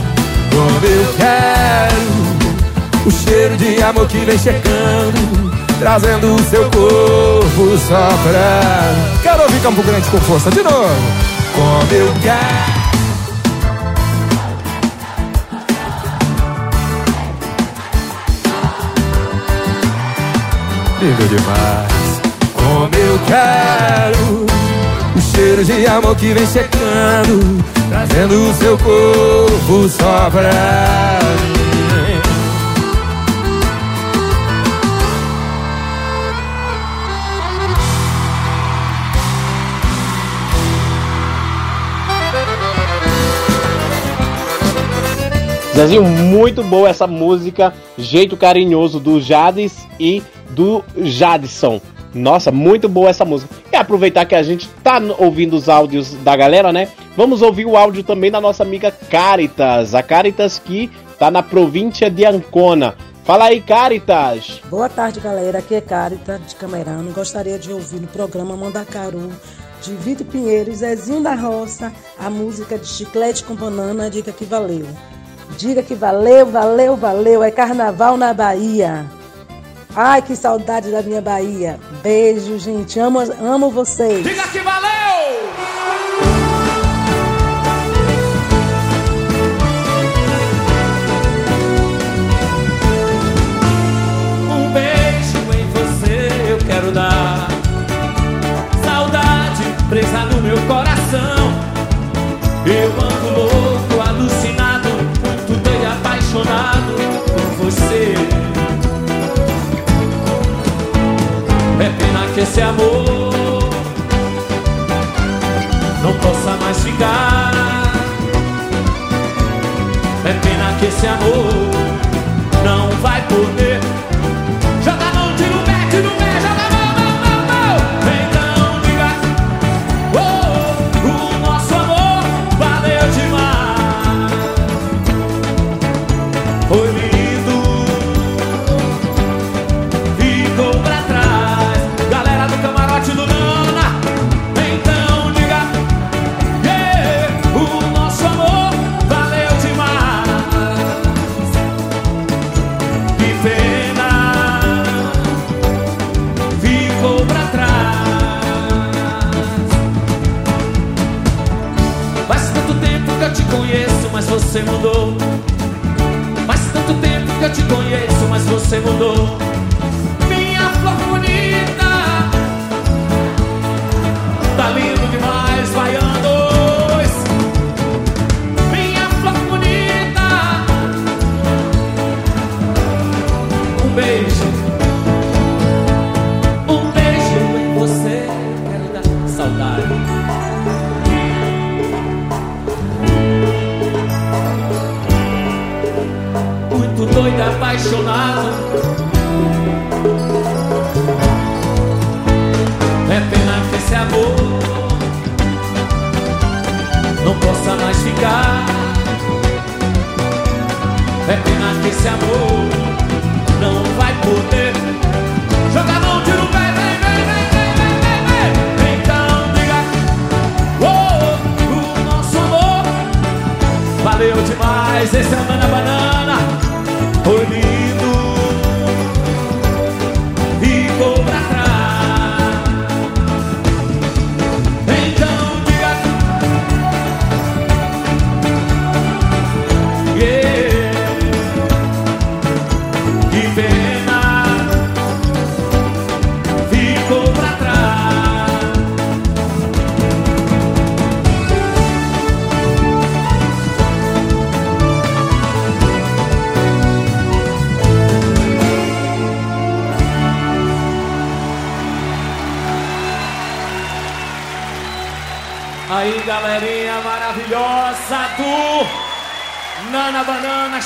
Como eu quero o cheiro de amor que vem chegando. Trazendo o seu corpo só pra. Quero ouvir Campo Grande com força de novo. Como eu quero. Lindo demais. Como eu quero o cheiro de amor que vem chegando, trazendo o seu corpo só pra. Zezinho, muito boa essa música, jeito carinhoso do Jades e do Jadson. Nossa, muito boa essa música. E aproveitar que a gente tá ouvindo os áudios da galera, né? Vamos ouvir o áudio também da nossa amiga Caritas. A Caritas que tá na província de Ancona. Fala aí, Caritas. Boa tarde, galera. Aqui é Carita de Camerano. Gostaria de ouvir no programa Mandacaru de Vitor Pinheiro e Zezinho da Roça a música de Chiclete com Banana. Diga que valeu. Diga que valeu, valeu, valeu. É carnaval na Bahia. Ai, que saudade da minha Bahia. Beijo, gente. Amo, amo vocês. Diga que valeu! Um beijo em você eu quero dar. Saudade presa no meu coração. Eu ando pena que esse amor não possa mais ficar. É pena que esse amor não vai poder.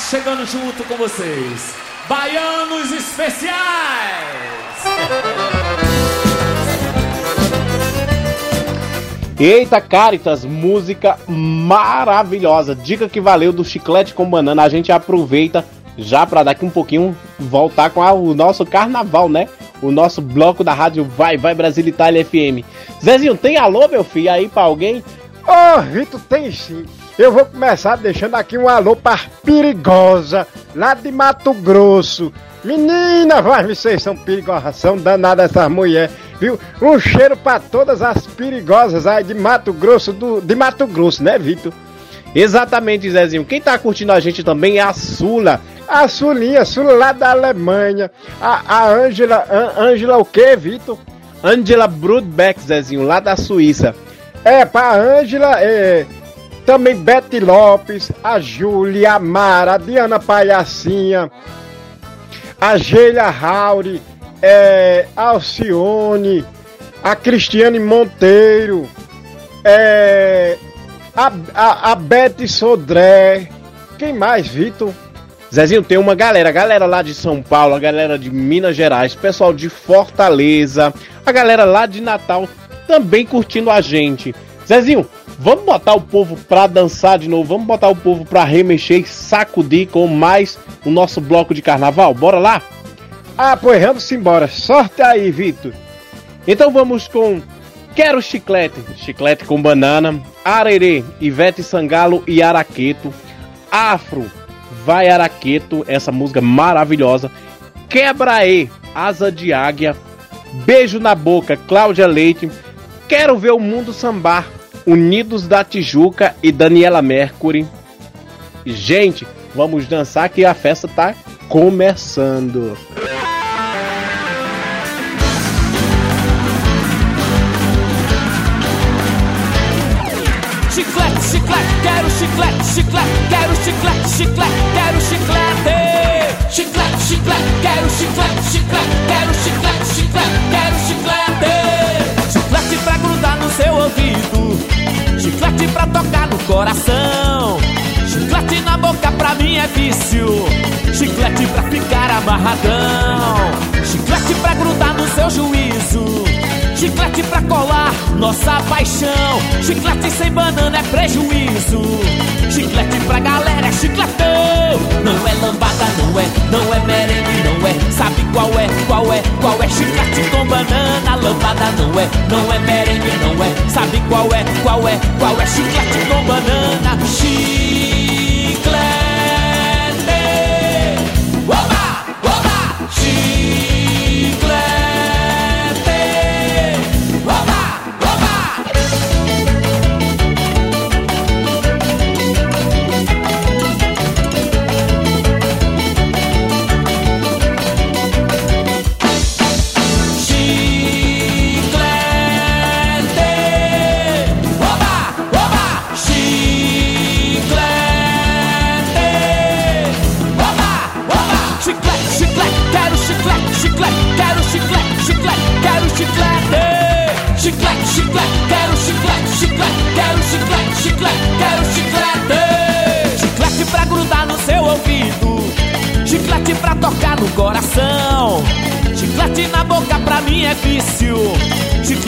Chegando junto com vocês. Baianos Especiais! Eita, Caritas, música maravilhosa. Dica que valeu do chiclete com banana. A gente aproveita já para daqui um pouquinho voltar com a- o nosso carnaval, né? O nosso bloco da rádio Vai Vai Brasil Itália FM. Zezinho, tem alô, meu filho, aí pra alguém? Ô, Vitor, tem sim. Eu vou começar deixando aqui um alô para Perigosa, lá de Mato Grosso. Menina, vai, vocês são perigosas, são danadas essas mulheres, viu? Um cheiro para todas as perigosas aí de Mato Grosso, do, de Mato Grosso, né, Vitor? Exatamente, Zezinho. Quem tá curtindo a gente também é a Sula. A Sulinha, Sula lá da Alemanha. A Ângela, Ân- Ângela o quê, Vitor? Angela Brudbeck, Zezinho, lá da Suíça. É, pra Ângela, é, também Bete Lopes, a Júlia, a Mara, a Diana Palhacinha, a Geila Rauri, é, a Alcione, a Cristiane Monteiro, é, a, a, a Bete Sodré, quem mais, Vitor? Zezinho, tem uma galera, a galera lá de São Paulo, a galera de Minas Gerais, pessoal de Fortaleza, a galera lá de Natal também curtindo a gente. Zezinho, vamos botar o povo pra dançar de novo, vamos botar o povo pra remexer e sacudir com mais o nosso bloco de carnaval, bora lá? Ah, pois vamos embora, sorte aí, Vitor. Então vamos com Quero Chiclete, Chiclete com Banana, Arerê, Ivete Sangalo e Araqueto, Afro, Vai Araqueto, essa música maravilhosa, Quebra-E, Asa de Águia, Beijo na Boca, Cláudia Leite, Quero Ver o Mundo Sambar, Unidos da Tijuca e Daniela Mercury. Gente, vamos dançar que a festa tá começando. Chiclete, chiclete, quero chiclete, chiclete, quero chiclete, chiclete, quero chiclete. Chiclete, chiclete, quero chiclete, chiclete, quero chiclete, chiclete, quero chiclete. Chiclete pra tocar no coração. Chiclete na boca pra mim é vício, chiclete pra ficar amarradão. Chiclete pra grudar no seu juízo. Chiclete pra colar nossa paixão. Chiclete sem banana é prejuízo. Chiclete pra galera é chicletão. Não é lambada, não é, Lambada não é, não é merengue, não é. Sabe qual é, qual é, qual é? Chiclete com banana. Chiclete.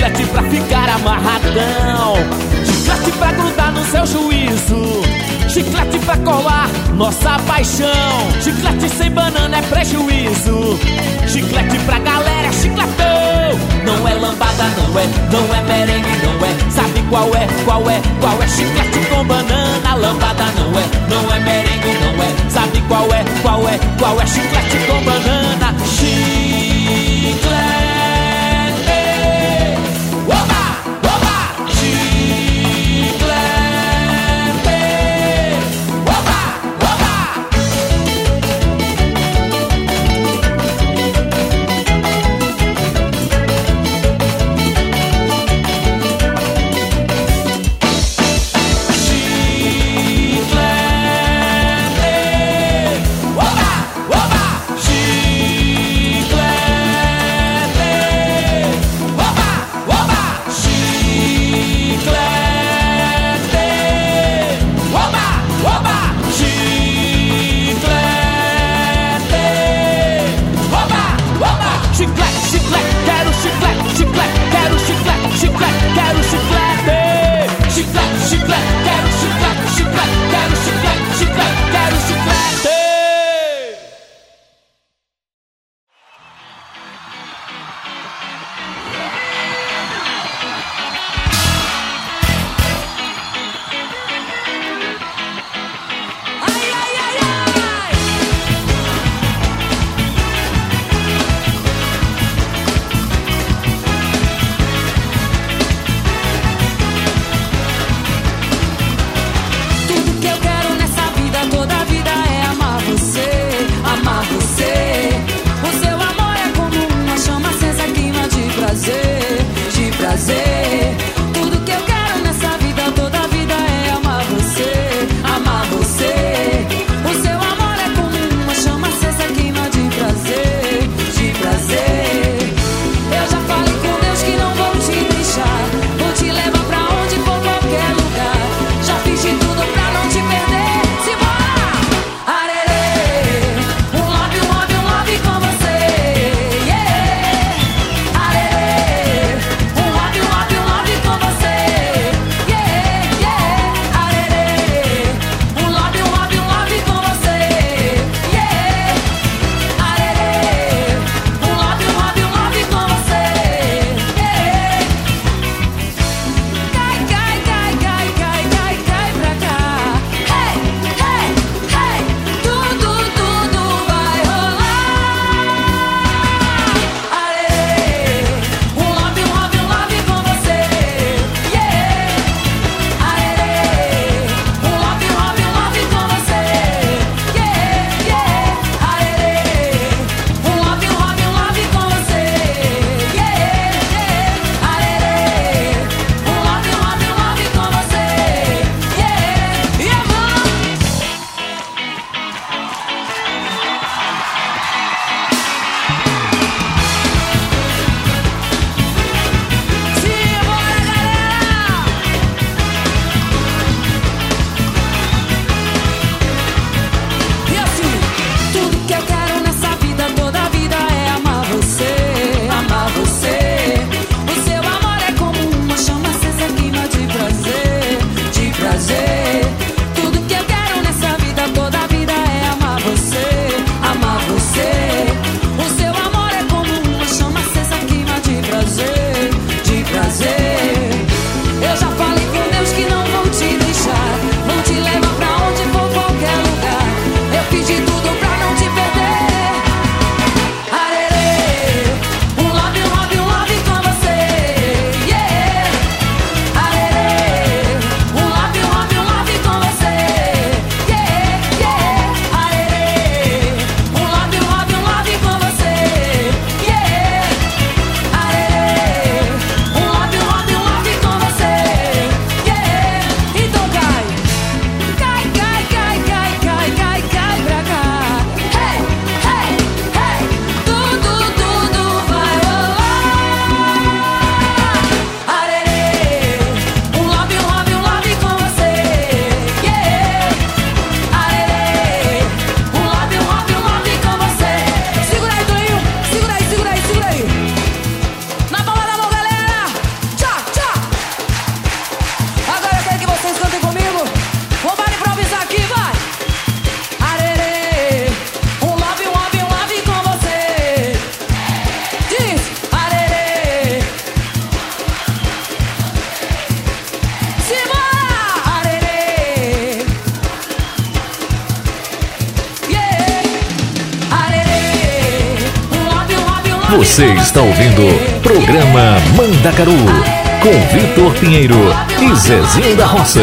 Chiclete pra ficar amarradão. Chiclete pra grudar no seu juízo. Chiclete pra colar nossa paixão. Chiclete sem banana é prejuízo. Chiclete pra galera é chicletão. Não é lambada, não é, não é merengue, não é. Sabe qual é, qual é, qual é? Chiclete com banana. Lambada não é, não é merengue, não é. Sabe qual é, qual é, qual é? Chiclete com banana. Chiclete. E Zezinho da Roça.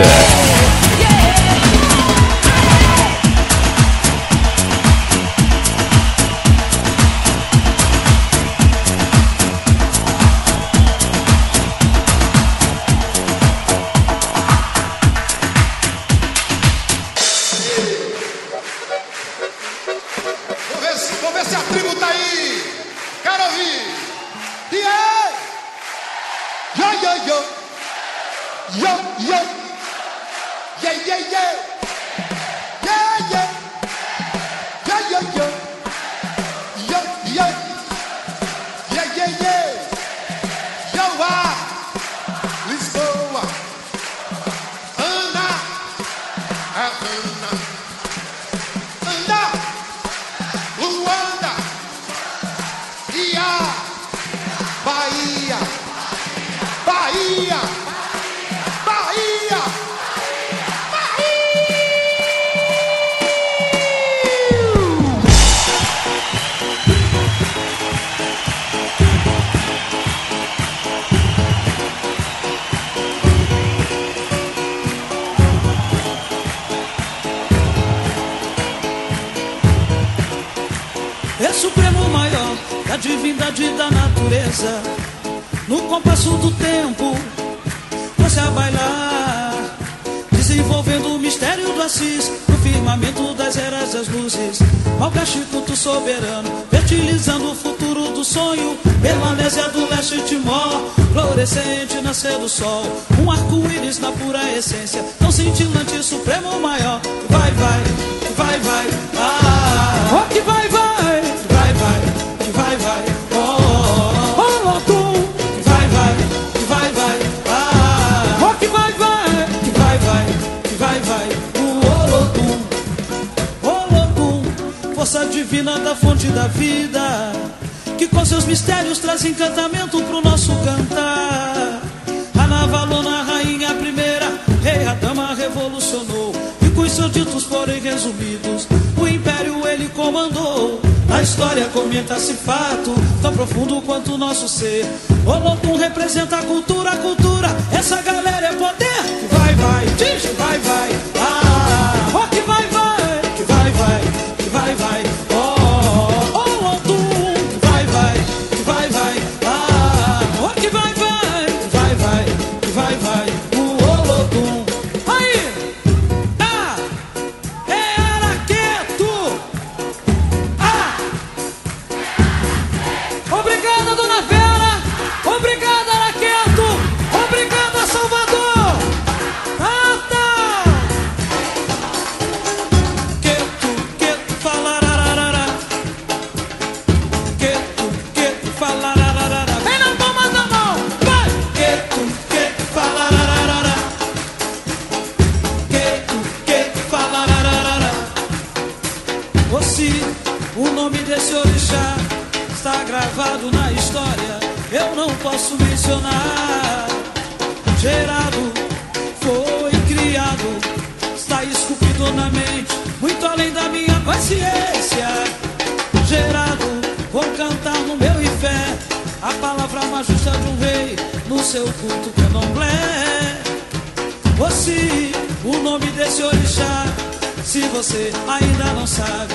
Você ainda não sabe,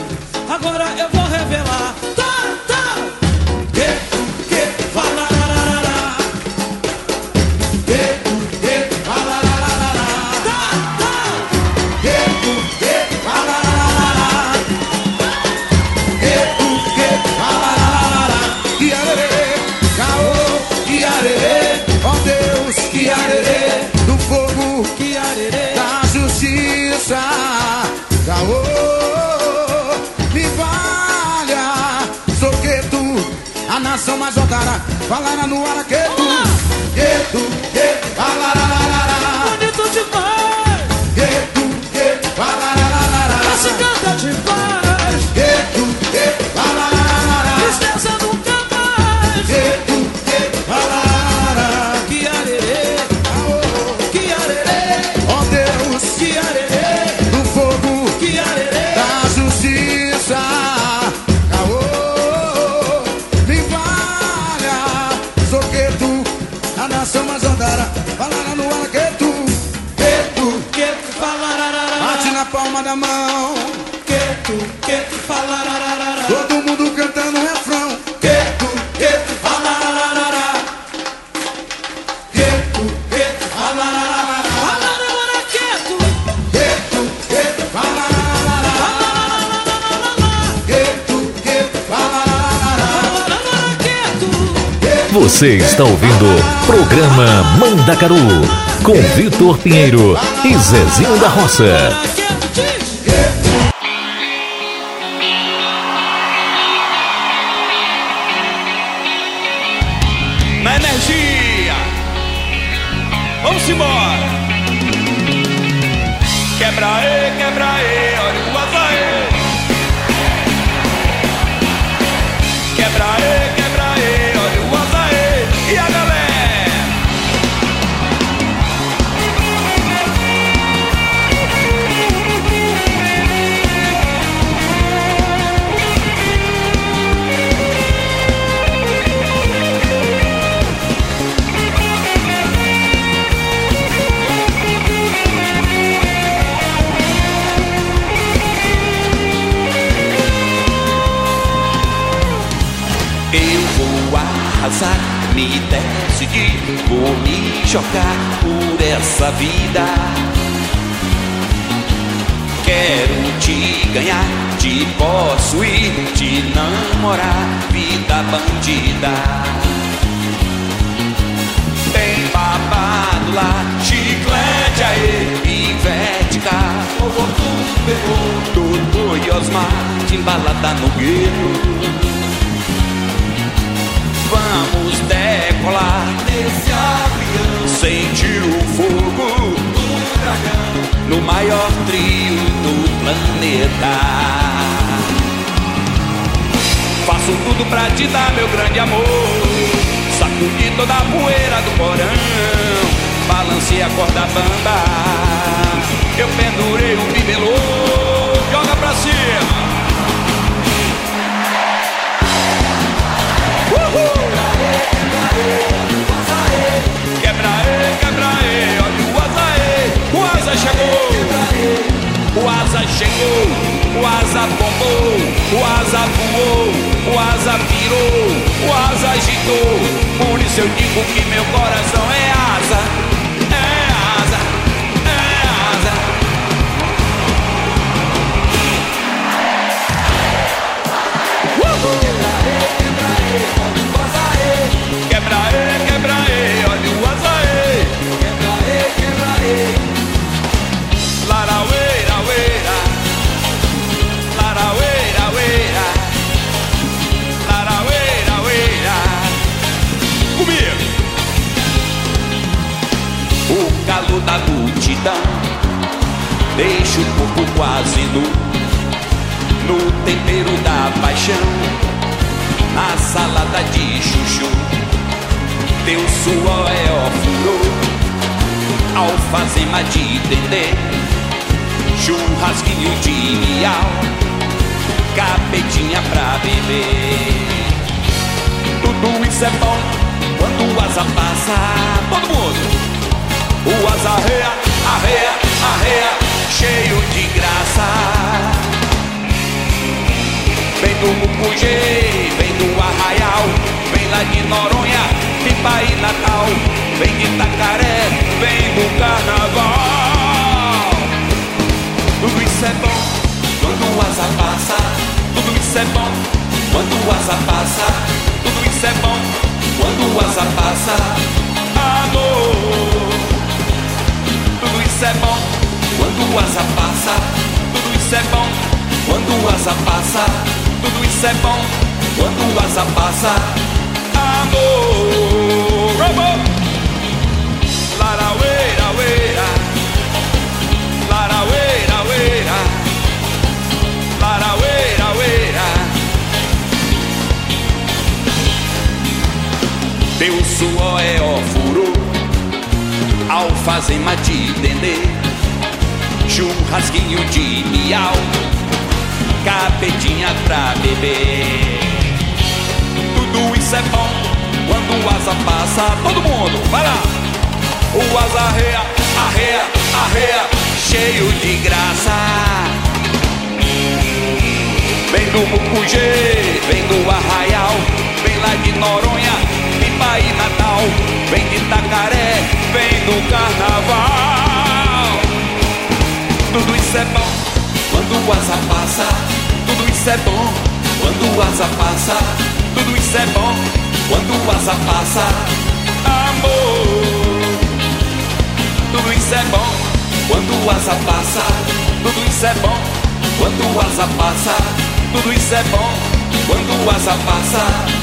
Você está ouvindo Programa Mandacaru com Vitor Pinheiro e Zezinho da Roça. Vida. Quero te ganhar, te possuir, te namorar, vida bandida. Tem babado lá, chiclete aí, Ivete cá, tudo pegou, Dodô e Osmar, embalada no gueto. Vamos nesse avião, sentir o fogo. Do dragão, no maior trio do planeta. Faço tudo pra te dar meu grande amor, sacudir toda a poeira do porão, balancei a corda bamba, eu pendurei o bibelô, joga pra cima. Quebra olha o azaê, o asa chegou, o asa chegou, o asa bombou, o asa voou, o asa virou, o asa agitou. Por isso eu digo que meu coração é asa, Teu suor é ó furor Alfazema de dendê Churrasquinho de miau Capetinha pra beber. Tudo isso é bom Quando o asa passa. Todo mundo. O asa arreia, arreia, arreia Cheio de graça. Vem do Mucugê, vem do Arraial Vem lá de Noronha Pai Natal, vem de Itacaré, vem do Carnaval. Tudo isso é bom quando o asa passa. Tudo isso é bom quando o asa passa. Tudo isso é bom quando o asa passa. Amor. Tudo isso é bom quando o asa passa. Tudo isso é bom quando o asa passa. Tudo isso é bom quando o asa passa Teu suor é ó furor. Alfazema de dendê. Churrasquinho de miau. Capetinha pra beber. Tudo isso é bom quando o asa passa. Todo mundo, vai lá. o asa arreia, arreia, arreia, cheio de graça. Vem do Mucugê, vem do Arraial, vem lá de Noronha, Pipa e Natal, vem de Itacaré, vem do Carnaval. Tudo isso é bom quando o asa passa, tudo isso é bom quando o asa passa, tudo isso é bom quando o asa passa. Amor, tudo isso é bom quando o asa passa, tudo isso é bom quando o asa passa, tudo isso é bom quando o asa passa.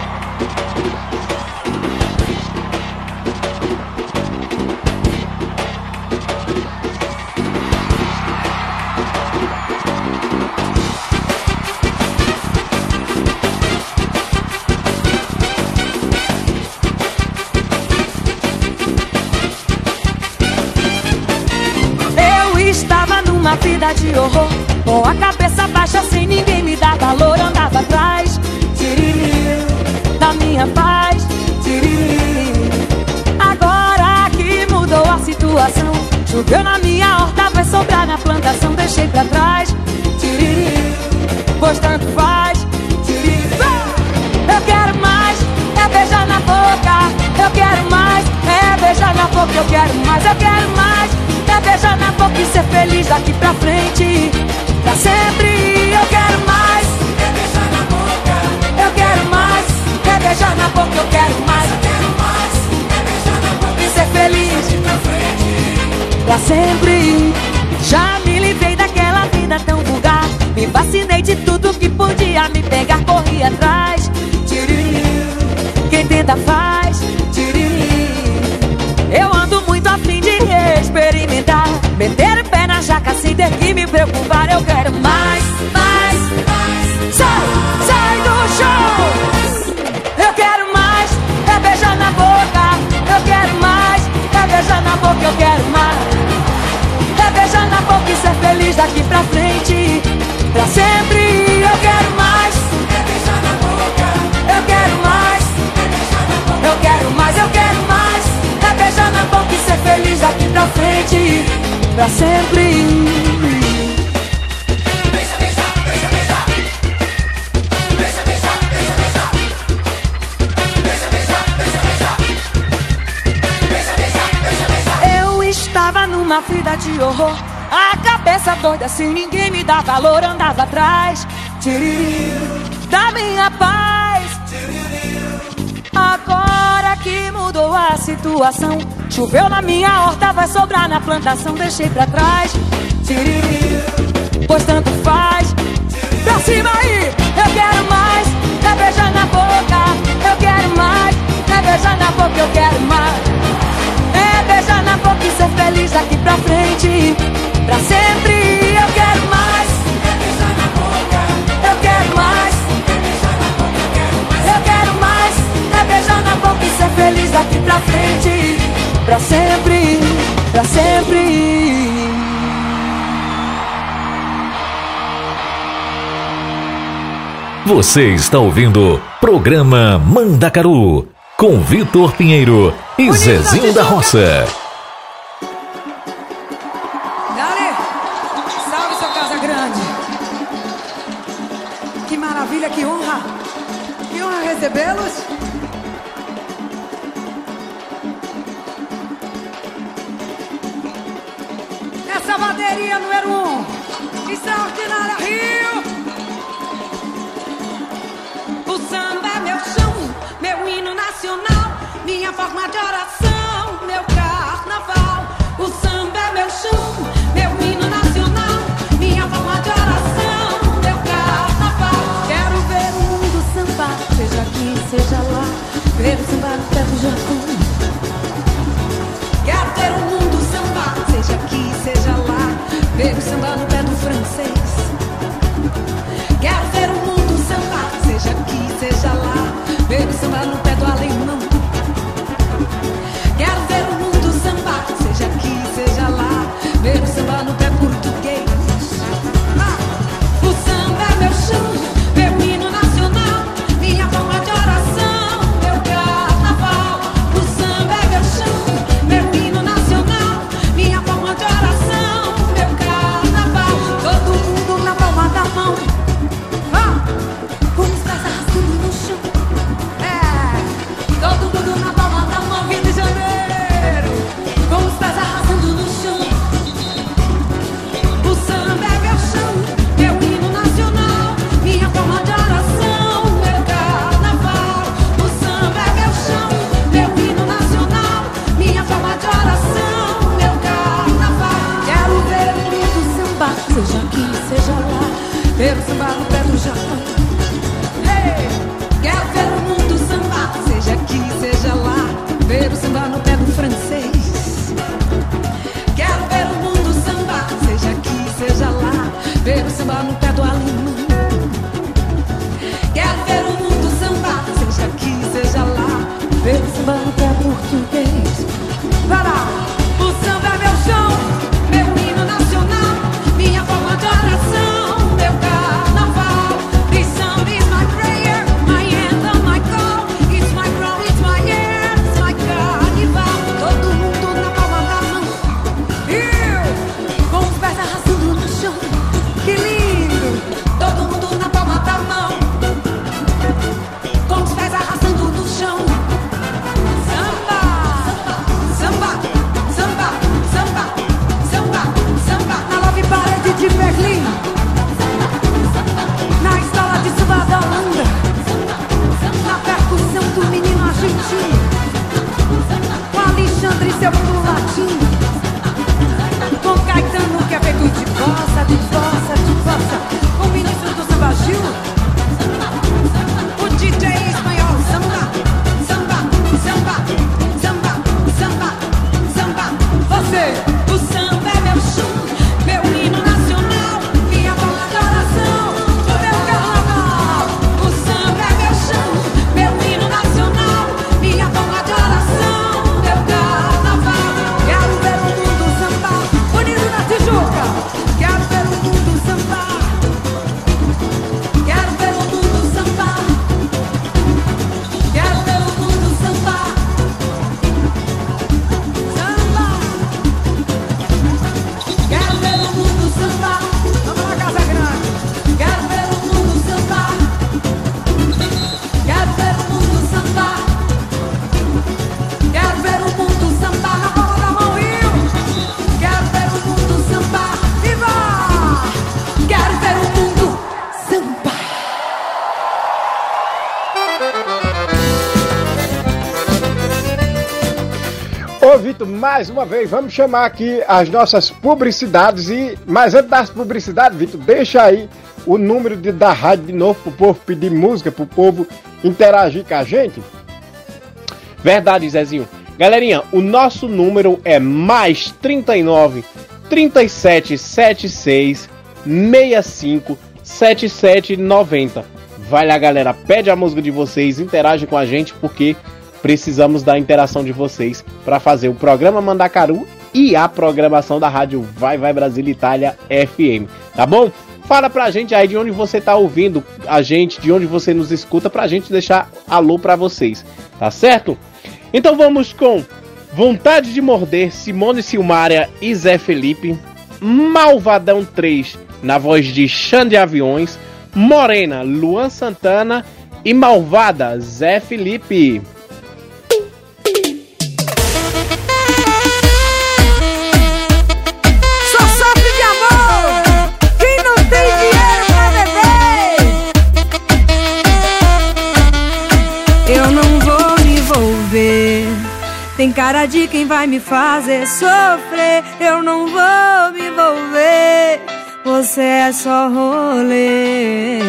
Pra sempre. Eu estava numa vida de horror. A cabeça doida sem ninguém me dá valor Andava atrás. Da minha paz. Agora que mudou a situação Choveu na minha horta, vai sobrar na plantação Deixei pra trás. Pois tanto faz. Pra cima aí, eu quero mais. É beijar na boca, eu quero mais. É beijar na boca, eu quero mais. É beijar na boca e ser feliz daqui pra frente. Pra sempre eu quero mais. É beijar na boca Eu quero mais. É beijar na boca, eu quero mais. Eu quero mais. É beijar na boca e ser feliz daqui pra frente Pra sempre, pra sempre Você está ouvindo Programa Mandacaru com Vitor Pinheiro e Zezinho da Roça. mais uma vez, vamos chamar aqui as nossas publicidades e. Mas antes das publicidades, Vitor, deixa aí o número de, da rádio de novo pro povo pedir música, pro povo interagir com a gente. Verdade, Zezinho. Galerinha, o nosso número é mais 39 3776 65 7790. Vai lá, galera, pede a música de vocês, interage com a gente, porque Precisamos da interação de vocês para fazer o programa Mandacaru e a programação da rádio Vai Vai Brasil Itália FM, tá bom? Fala pra gente aí de onde você tá ouvindo a gente, de onde você nos escuta, pra gente deixar alô pra vocês, tá certo? Então vamos com Vontade de Morder, Simone Silmária e Zé Felipe, Malvadão 3, na voz de Xande Aviões, Morena, Luan Santana e Malvada, Zé Felipe. Tem cara de quem vai me fazer sofrer. Eu não vou me envolver. Você é só rolê.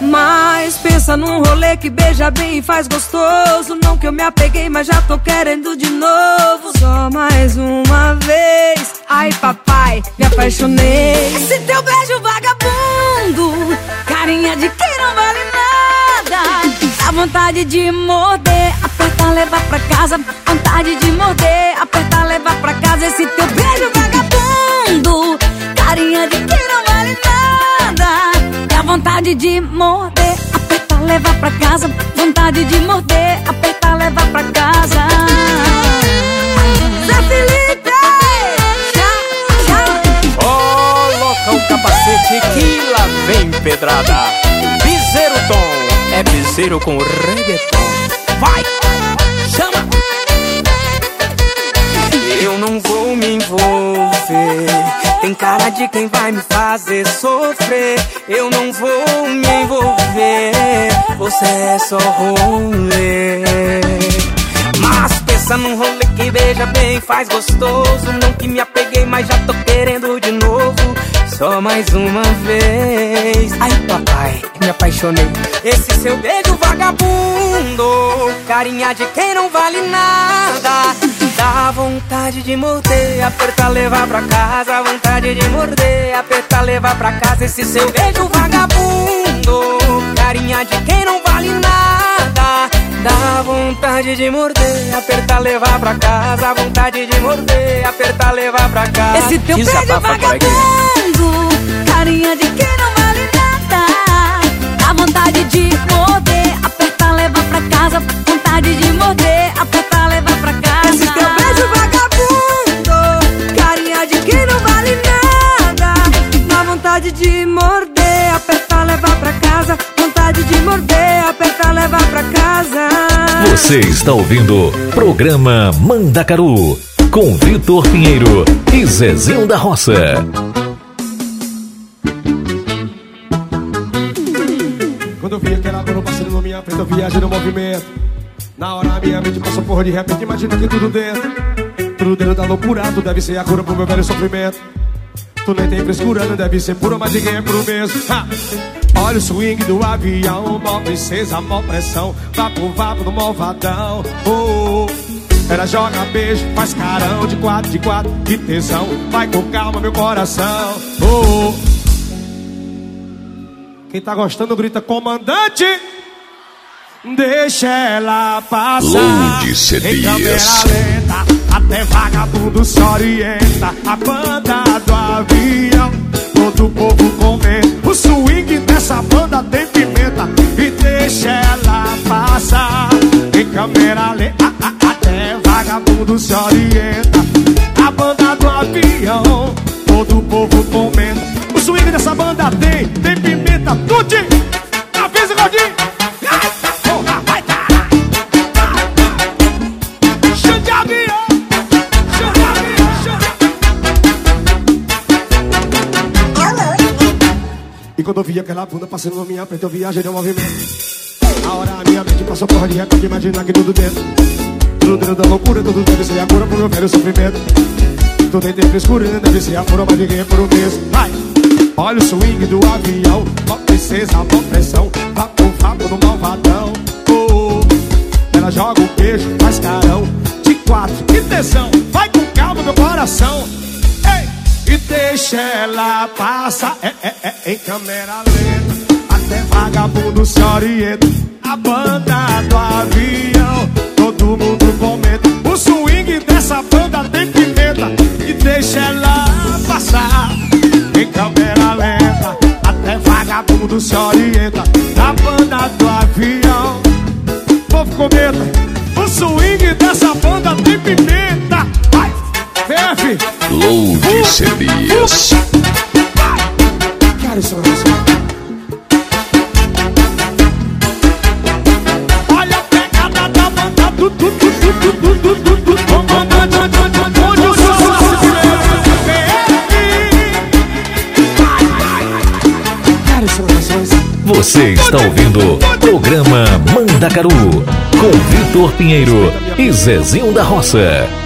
Mas pensa num rolê que beija bem e faz gostoso. Não que eu me apeguei, mas já tô querendo de novo. Só mais uma vez. Ai, papai, me apaixonei. Esse teu beijo vagabundo, carinha de quem não vale nada. Dá vontade de morder, apertar, levar pra casa. Vontade de morder, apertar, levar pra casa. Esse teu beijo vagabundo, carinha de quem não vale nada. Dá vontade de morder, apertar, levar pra casa. Vontade de morder, apertar, levar pra casa. Zé Felipe! Coloca o capacete que lá vem pedrada. Piseiro Tom, é piseiro com reggaeton. Vai, chama! Eu não vou me envolver. Tem cara de quem vai me fazer sofrer. Eu não vou me envolver. Você é só rolê. Mas pensa num rolê que beija bem, faz gostoso. Não que me apeguei, mas já tô querendo de novo. Só mais uma vez. Ai, papai, me apaixonei. Esse seu beijo vagabundo, carinha de quem não vale nada. Dá vontade de morder, apertar, levar pra casa. Vontade de morder, apertar, levar pra casa. Esse seu beijo vagabundo, carinha de quem não vale nada. Dá vontade de morder, apertar, levar pra casa. Vontade de morder, apertar, levar pra casa. Esse teu beijo Desabafa por aqui. vagabundo, carinha de quem não vale nada. Dá vontade de morder, apertar, levar pra casa. Vontade de morder, apertar, levar pra casa. Esse teu beijo vagabundo, carinha de quem não vale nada. Dá vontade de morder, apertar, levar pra casa. Vontade de morder, apertar, levar pra casa. Você está ouvindo Programa Mandacaru com Vitor Pinheiro e Zezinho da Roça. Quando eu vi aquela dona passando na minha frente, eu viajei no movimento. Na hora minha mente passou porra de repente, imagina que tudo dentro. Tudo dentro da loucura, tu deve ser a cura pro meu velho sofrimento. Tu nem tem frescura, não deve ser puro, mas ninguém é puro mesmo. Ha! Olha o swing do avião, mó princesa, mó pressão. Vapo, vapo do malvadão. Oh, oh. Ela joga beijo, faz carão de quatro, de quatro, de tesão. Vai com calma, meu coração. Oh, oh. Quem tá gostando grita comandante. Deixa ela passar. Load Em câmera lenta, até vagabundo se orienta. A banda do avião, todo o povo comenta. Swing dessa banda tem pimenta. E deixa ela passar. Em câmera lenta, a- a- até vagabundo se orienta. A banda do avião, todo o povo comenta. O swing dessa banda tem, tem pimenta. Tudo! Avisa, Gordinho! E quando eu vi aquela bunda passando na minha frente, eu viajei no movimento. A hora a minha mente passou porra de repente, imaginar que tudo dentro. Tudo dentro da loucura, tudo deve ser a cura pro meu velho sofrimento. Tudo tem tem frescura, deve ser a cura, mas ninguém é por um mesmo. Vai! Olha o swing do avião, ó princesa, ó pressão, vapo, vapo no malvadão. Oh, oh. Ela joga o beijo, faz carão, de quatro, que tesão, vai com calma, meu coração. E deixa ela passar, é, é, é, em câmera lenta, até vagabundo se orienta. A banda do avião, todo mundo comenta. O swing dessa banda tem pimenta, e deixa ela passar em câmera lenta, até vagabundo se orienta. Na banda do avião, o povo comenta. O swing dessa banda Flow de Celias. Cara, isso é Olha a pegada da banda. Du, du, du, du, du, du, du, du, Você está ouvindo programa Manda Caru com Vitor Pinheiro e Zezinho da Roça.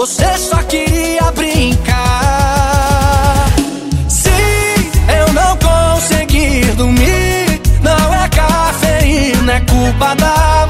você só queria brincar. Se eu não conseguir dormir, não é cafeína, é culpa da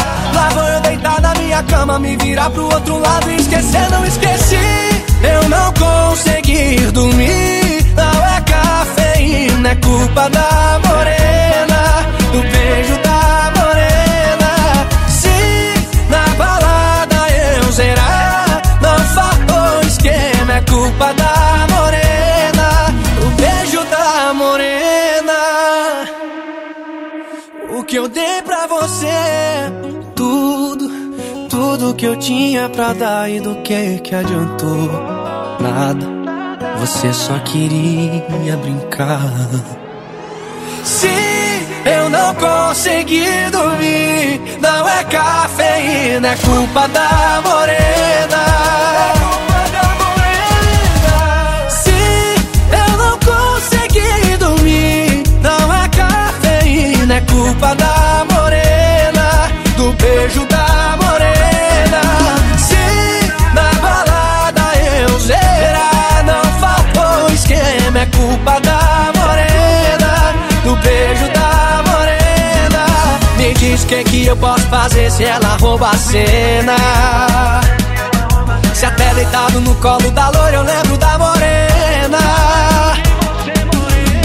Lá vou eu deitar na minha cama Me virar pro outro lado e esquecer, não esqueci. Eu não consegui dormir Não é cafeína, é culpa da morena Do beijo da morena. Se na balada eu zerar Não faltou esquema, é culpa da morena que eu tinha pra dar E do que que adiantou. Nada, você só queria brincar. Se eu não conseguir dormir Não é cafeína, é culpa da morena. Se eu não conseguir dormir, não é cafeína, é culpa da que que eu posso fazer se ela rouba a cena. Se até deitado no colo da loira eu lembro da morena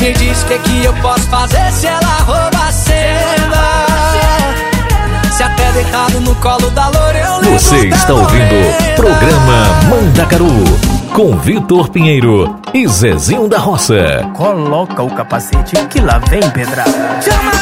Me diz o que que eu posso fazer se ela rouba a cena Se até deitado no colo da loira eu lembro Você da está ouvindo morena. programa Mandacaru com Vitor Pinheiro e Zezinho da Roça. Coloca o capacete que lá vem pedrada. Bora,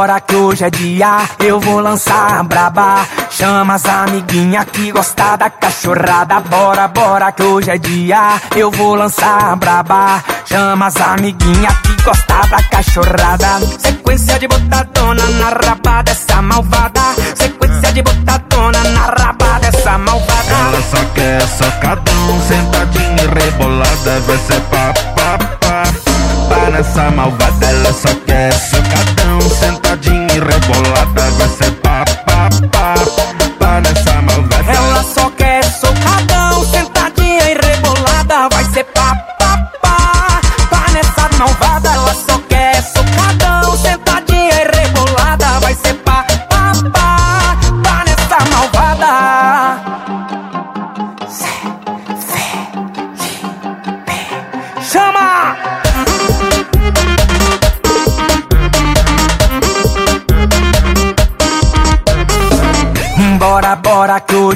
bora que hoje é dia, eu vou lançar braba. Chama as amiguinha que gosta da cachorrada. Bora, bora que hoje é dia, eu vou lançar braba. Chama as amiguinha que gosta da cachorrada. Sequência de botadona na raba dessa malvada. Sequência de botadona na raba dessa malvada. Ela só quer socadão, sentadinha e rebolada, vai ser pá, nessa malvada, ela só quer socadão, sentadinha e rebolada, vai ser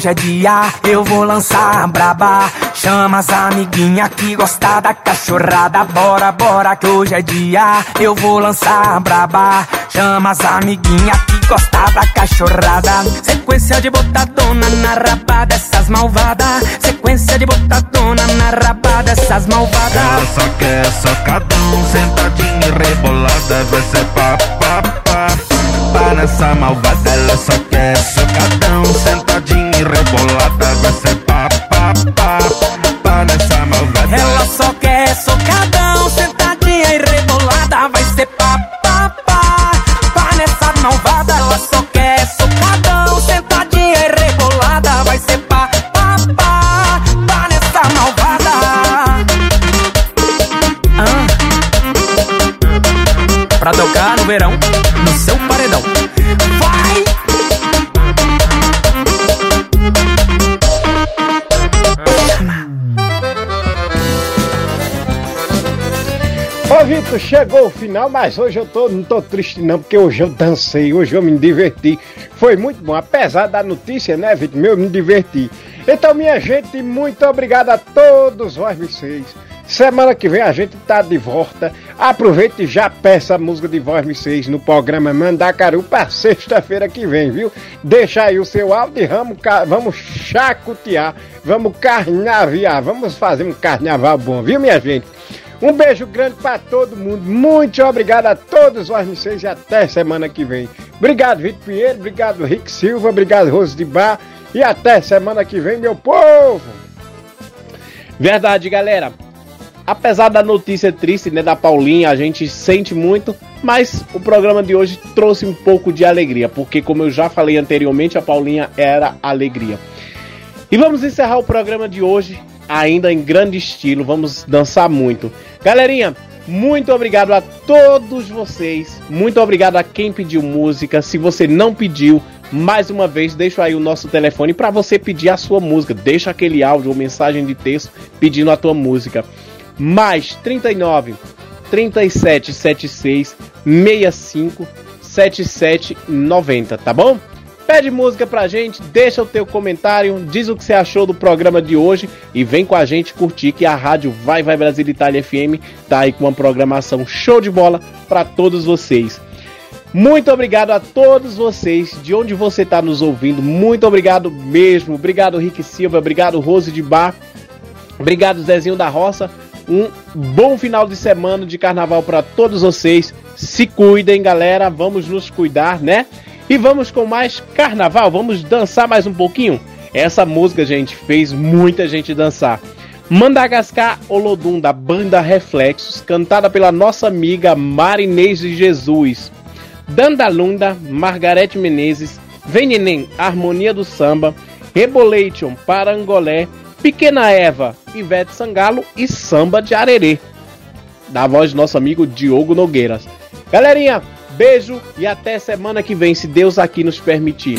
hoje é dia, eu vou lançar braba. Chama as amiguinha que gosta da cachorrada. Bora, bora que hoje é dia, eu vou lançar braba. Chama as amiguinha que gosta da cachorrada. Sequência de botadona na raba dessas malvadas. Sequência de botadona na raba dessas malvadas. Ela só quer socadão, sentadinha rebolada, vai ser rebolada vai ser pá, pá, pá, pá nessa malvada. Ela só quer socadão, sentadinha e rebolada vai ser pá, pá, pá, pá nessa malvada. Ela só quer socadão, sentadinha e rebolada vai ser pá, pá, pá, pá nessa malvada. Ah. Pra tocar no verão. Vitor, chegou o final, mas hoje eu tô, não tô triste não, porque hoje eu dancei, hoje eu me diverti. Foi muito bom, apesar da notícia, né, Vitor? Meu, eu me diverti. Então, minha gente, muito obrigado a todos vocês. Semana que vem a gente tá de volta. Aproveite e já peça a música de Voz 6 no programa Mandacaru para sexta-feira que vem, viu? Deixa aí o seu áudio e vamos, vamos chacotear, vamos carnaviar, vamos fazer um carnaval bom, viu, minha gente? Um beijo grande para todo mundo. Muito obrigado a todos os vocês e até semana que vem. Obrigado, Vitor Pinheiro. Obrigado, Rick Silva. Obrigado, Rose de Bar. E até semana que vem, meu povo. Verdade, galera. Apesar da notícia triste, né, da Paulinha, a gente sente muito, mas o programa de hoje trouxe um pouco de alegria, porque como eu já falei anteriormente, a Paulinha era alegria. E vamos encerrar o programa de hoje ainda em grande estilo, vamos dançar muito. Galerinha, muito obrigado a todos vocês, muito obrigado a quem pediu música. Se você não pediu, mais uma vez, deixo aí o nosso telefone para você pedir a sua música. Deixa aquele áudio ou mensagem de texto pedindo a tua música. Mais 39 3776 65 77 90, tá bom? Pede música pra gente, deixa o teu comentário, diz o que você achou do programa de hoje e vem com a gente curtir que a rádio Vai Vai Brasil Itália FM tá aí com uma programação show de bola para todos vocês. Muito obrigado a todos vocês, de onde você está nos ouvindo. Muito obrigado mesmo. Obrigado, Rick Silva. Obrigado, Rose de Bar. Obrigado, Zezinho da Roça. Um bom final de semana de carnaval para todos vocês. Se cuidem, galera. Vamos nos cuidar, né? E vamos com mais carnaval. Vamos dançar mais um pouquinho. Essa música, gente, fez muita gente dançar. Madagascar Olodum, da banda Reflexos, cantada pela nossa amiga Marinês de Jesus. Dandalunda, Margarete Menezes, Vem Neném, Harmonia do Samba, Rebolation, Parangolé, Pequena Eva, Ivete Sangalo e Samba de Arerê, da voz do nosso amigo Diogo Nogueiras. Galerinha, beijo e até semana que vem, se Deus aqui nos permitir.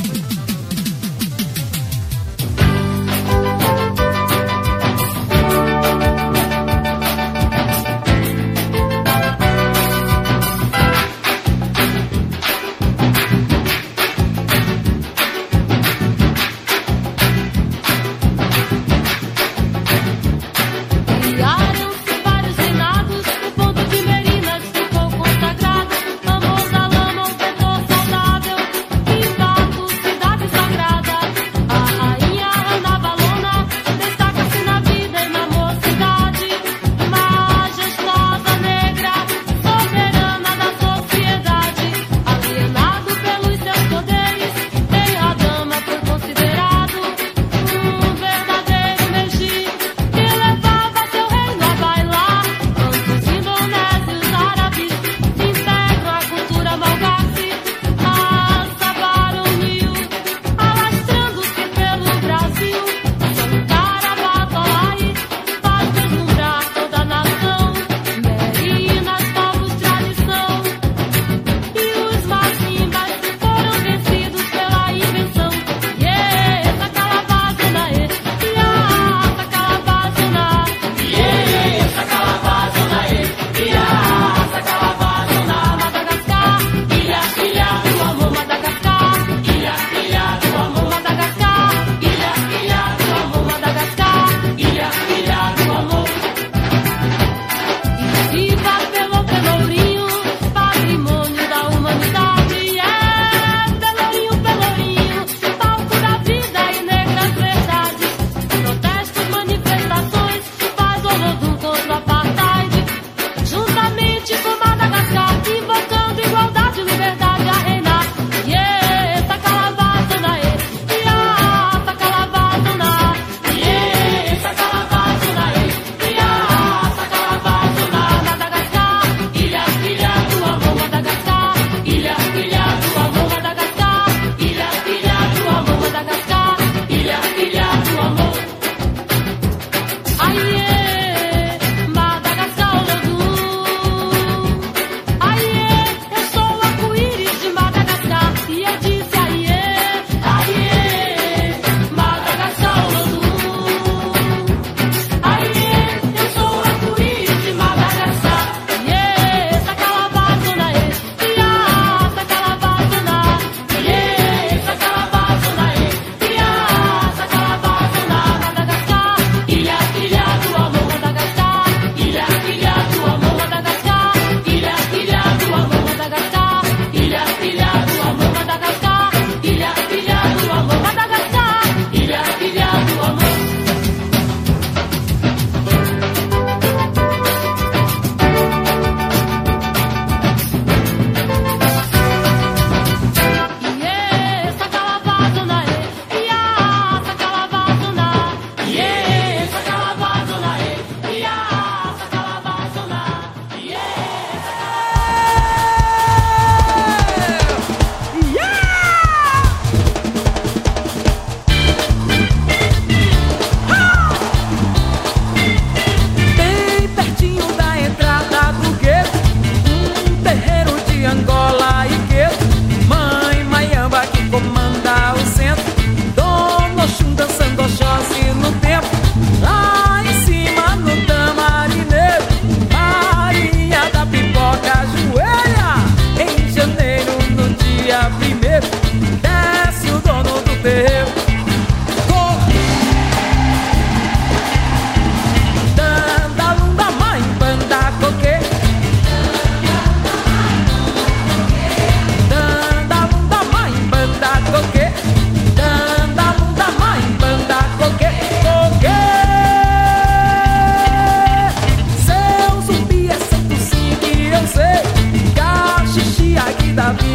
esta vida.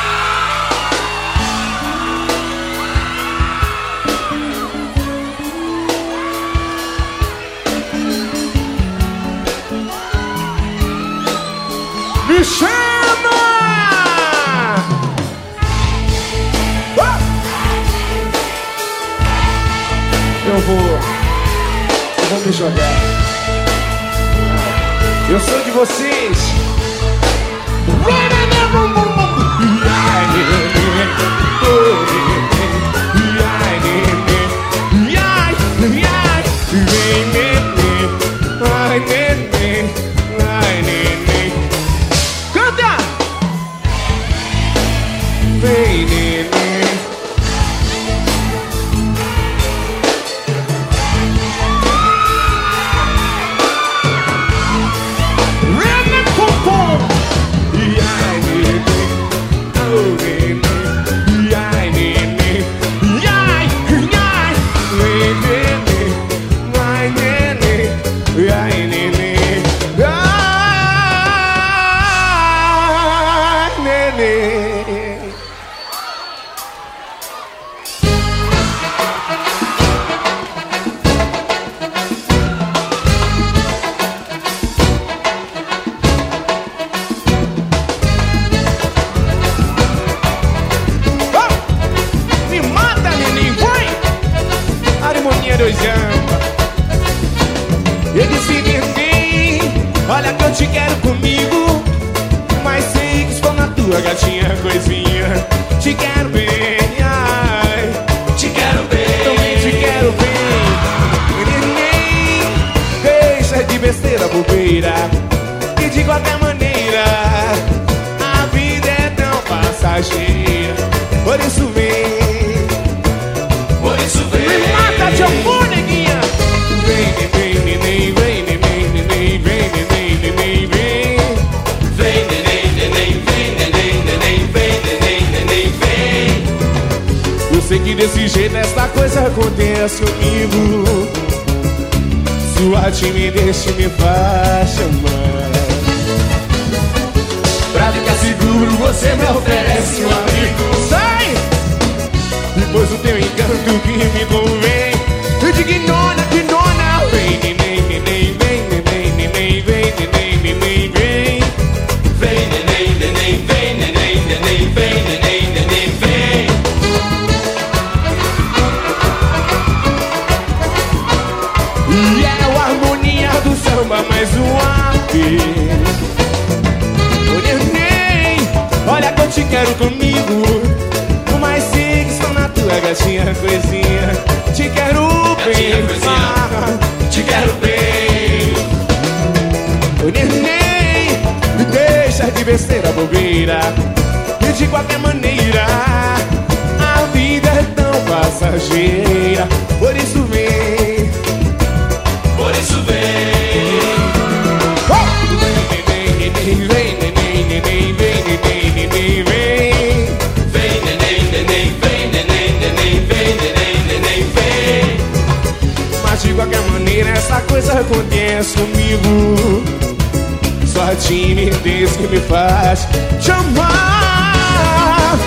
Faz te amar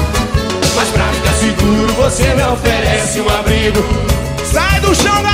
Mas pra ficar seguro você me oferece um abrigo. Sai do chão galera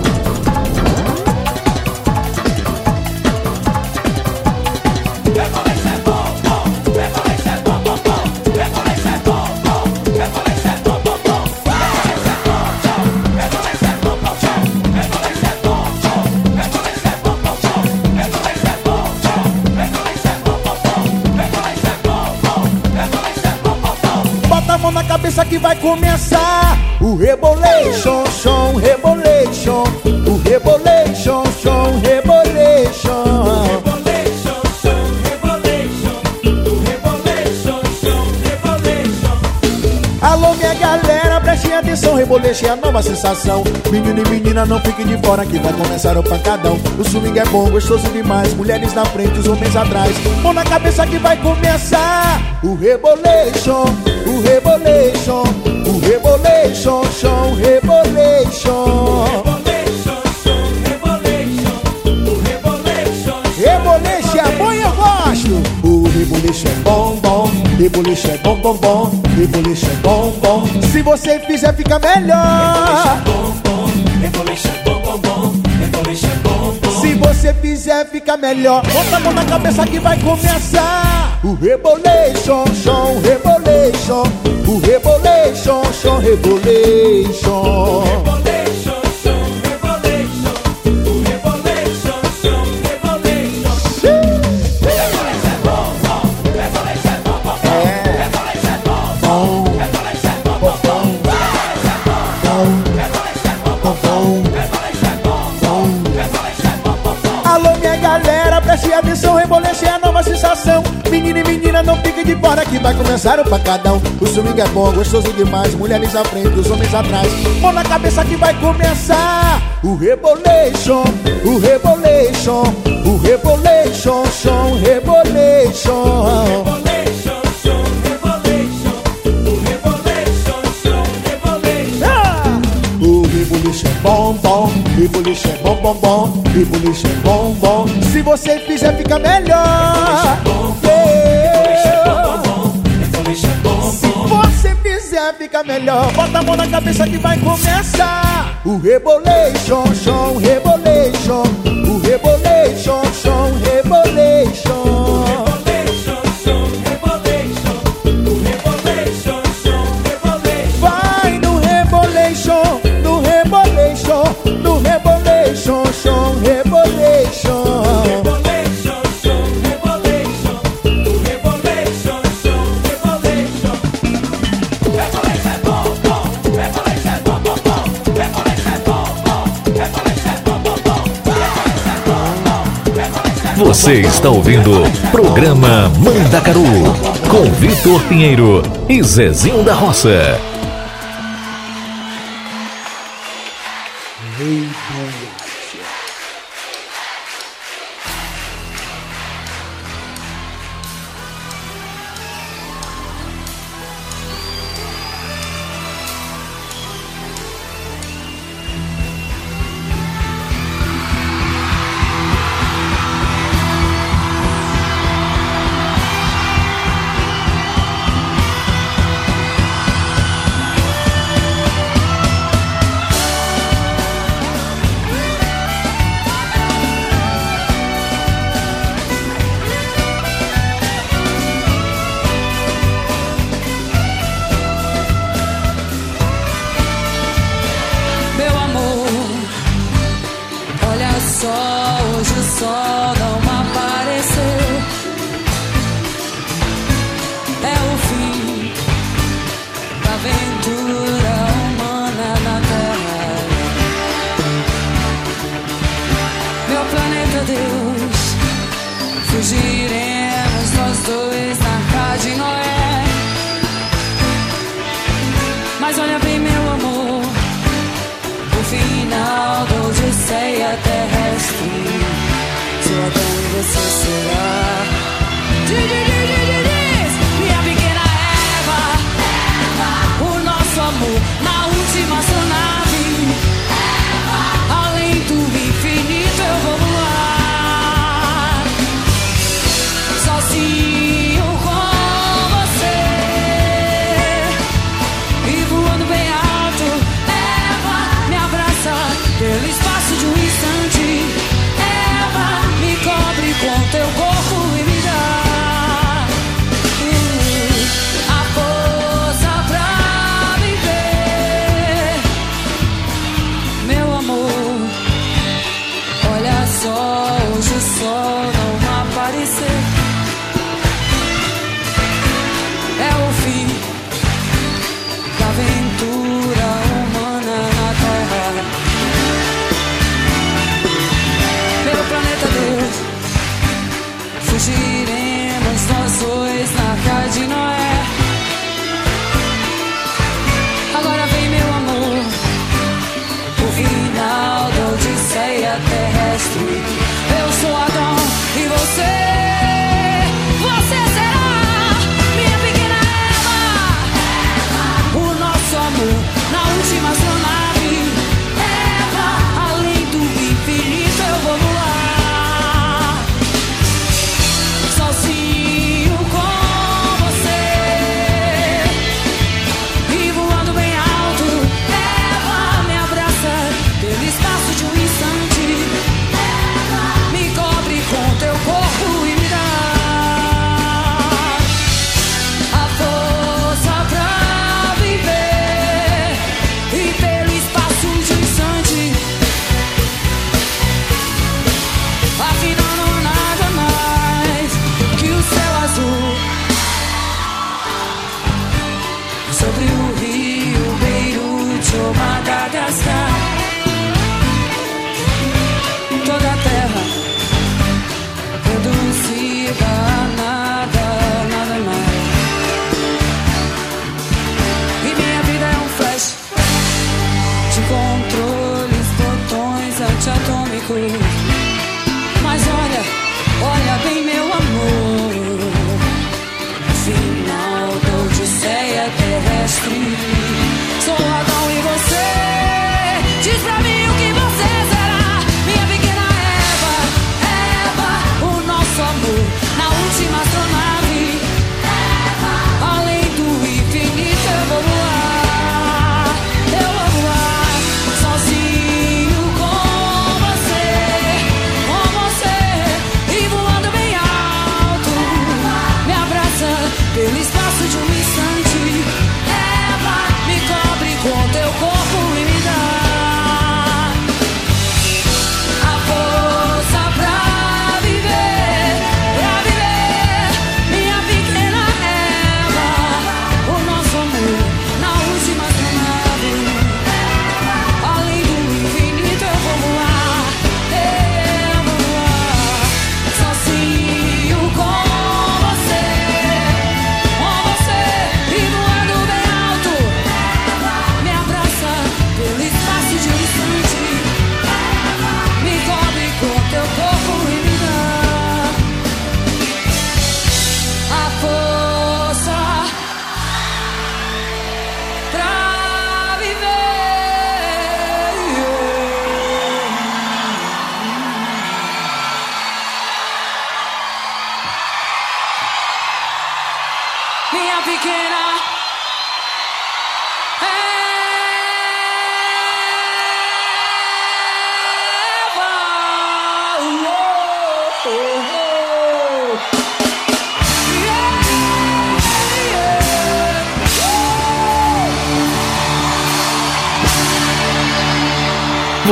Nova sensação. Menino e menina, não fiquem de fora que vai começar o pancadão. O swing é bom, gostoso demais. Mulheres na frente, os homens atrás. Mão na cabeça que vai começar o rebolation, o rebolation, o rebolation, chão, rebolation. Bom. Reboleixo é bom, bom, bom. Reboleixo é bom, bom. Se você fizer, fica melhor. Se você fizer, fica melhor. Bota a mão na cabeça que vai começar. O rebolation, chão, rebolation. O rebolation, chão, rebolation. Que vai começar o pancadão. O swing é bom, gostoso demais. Mulheres à frente, os homens atrás. Mão na cabeça que vai começar o rebolation, o rebolation, o rebolation, chão, rebolation. Ah! O rebuliço é bom, bom, rebuliço é bom, bom, bom, rebuliço é bom, bom. Se você fizer, fica melhor. Se você fizer, fica melhor. Bota a mão na cabeça que vai começar. O rebolation. O rebolation, Você está ouvindo Programa Mandacaru com Vitor Pinheiro e Zezinho da Roça.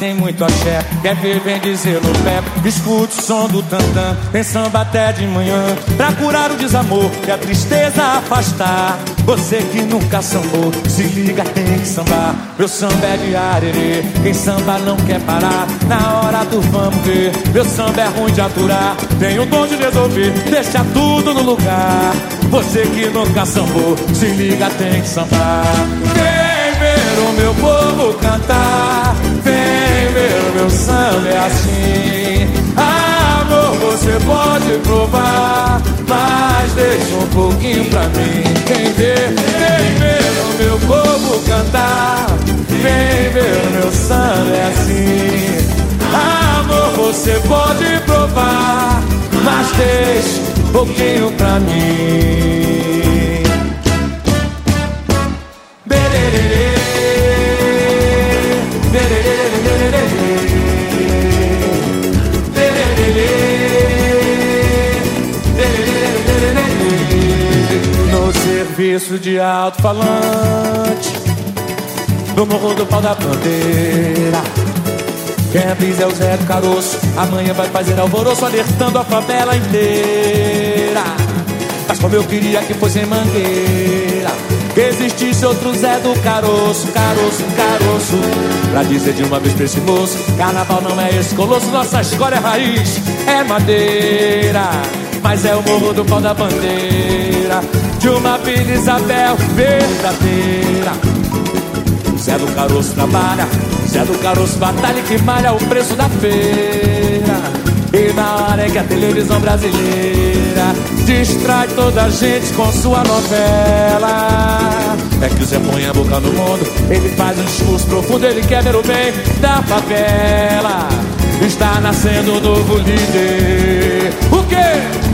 Tem muito axé, quer ver, vem dizer no pé. Escute o som do tantã, tem samba até de manhã. Pra curar o desamor e a tristeza afastar. Você que nunca sambou, se liga, tem que sambar. Meu samba é de arerê, quem samba não quer parar. Na hora do vamos ver, meu samba é ruim de aturar. Tem o dom de resolver, deixa tudo no lugar. Você que nunca sambou, se liga, tem que sambar. Vem ver o meu povo cantar. Vem ver meu samba é assim. Amor, você pode provar, mas deixa um pouquinho pra mim. Quem vê, vem ver o meu povo cantar. Vem ver o meu samba é assim. Amor, você pode provar, mas deixa um pouquinho pra mim. Serviço de alto-falante No morro do pau da bandeira. Quem avisa é o Zé do Caroço. Amanhã vai fazer alvoroço Alertando a favela inteira. Mas como eu queria que fosse em Mangueira Que existisse outro Zé do Caroço Caroço, caroço. Pra dizer de uma vez pra esse moço Carnaval não é esse colosso Nossa escola é raiz, é madeira Mas é o morro do pau da bandeira De uma Vila Isabel verdadeira Zé do Caroço trabalha, Zé do Caroço batalha que malha o preço da feira. E na hora é que a televisão brasileira distrai toda a gente com sua novela. É que o Zé põe a boca no mundo, ele faz um discurso profundo, ele quer ver o bem da favela. Está nascendo um novo líder. O quê?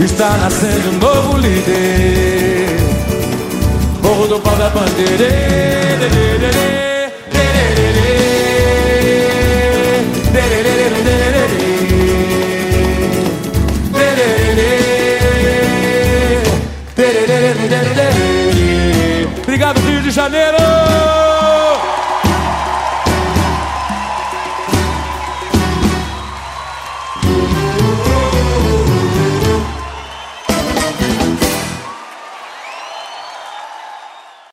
Está nascendo um novo líder. Morro do pau da bandeira. Obrigado, Rio de Janeiro!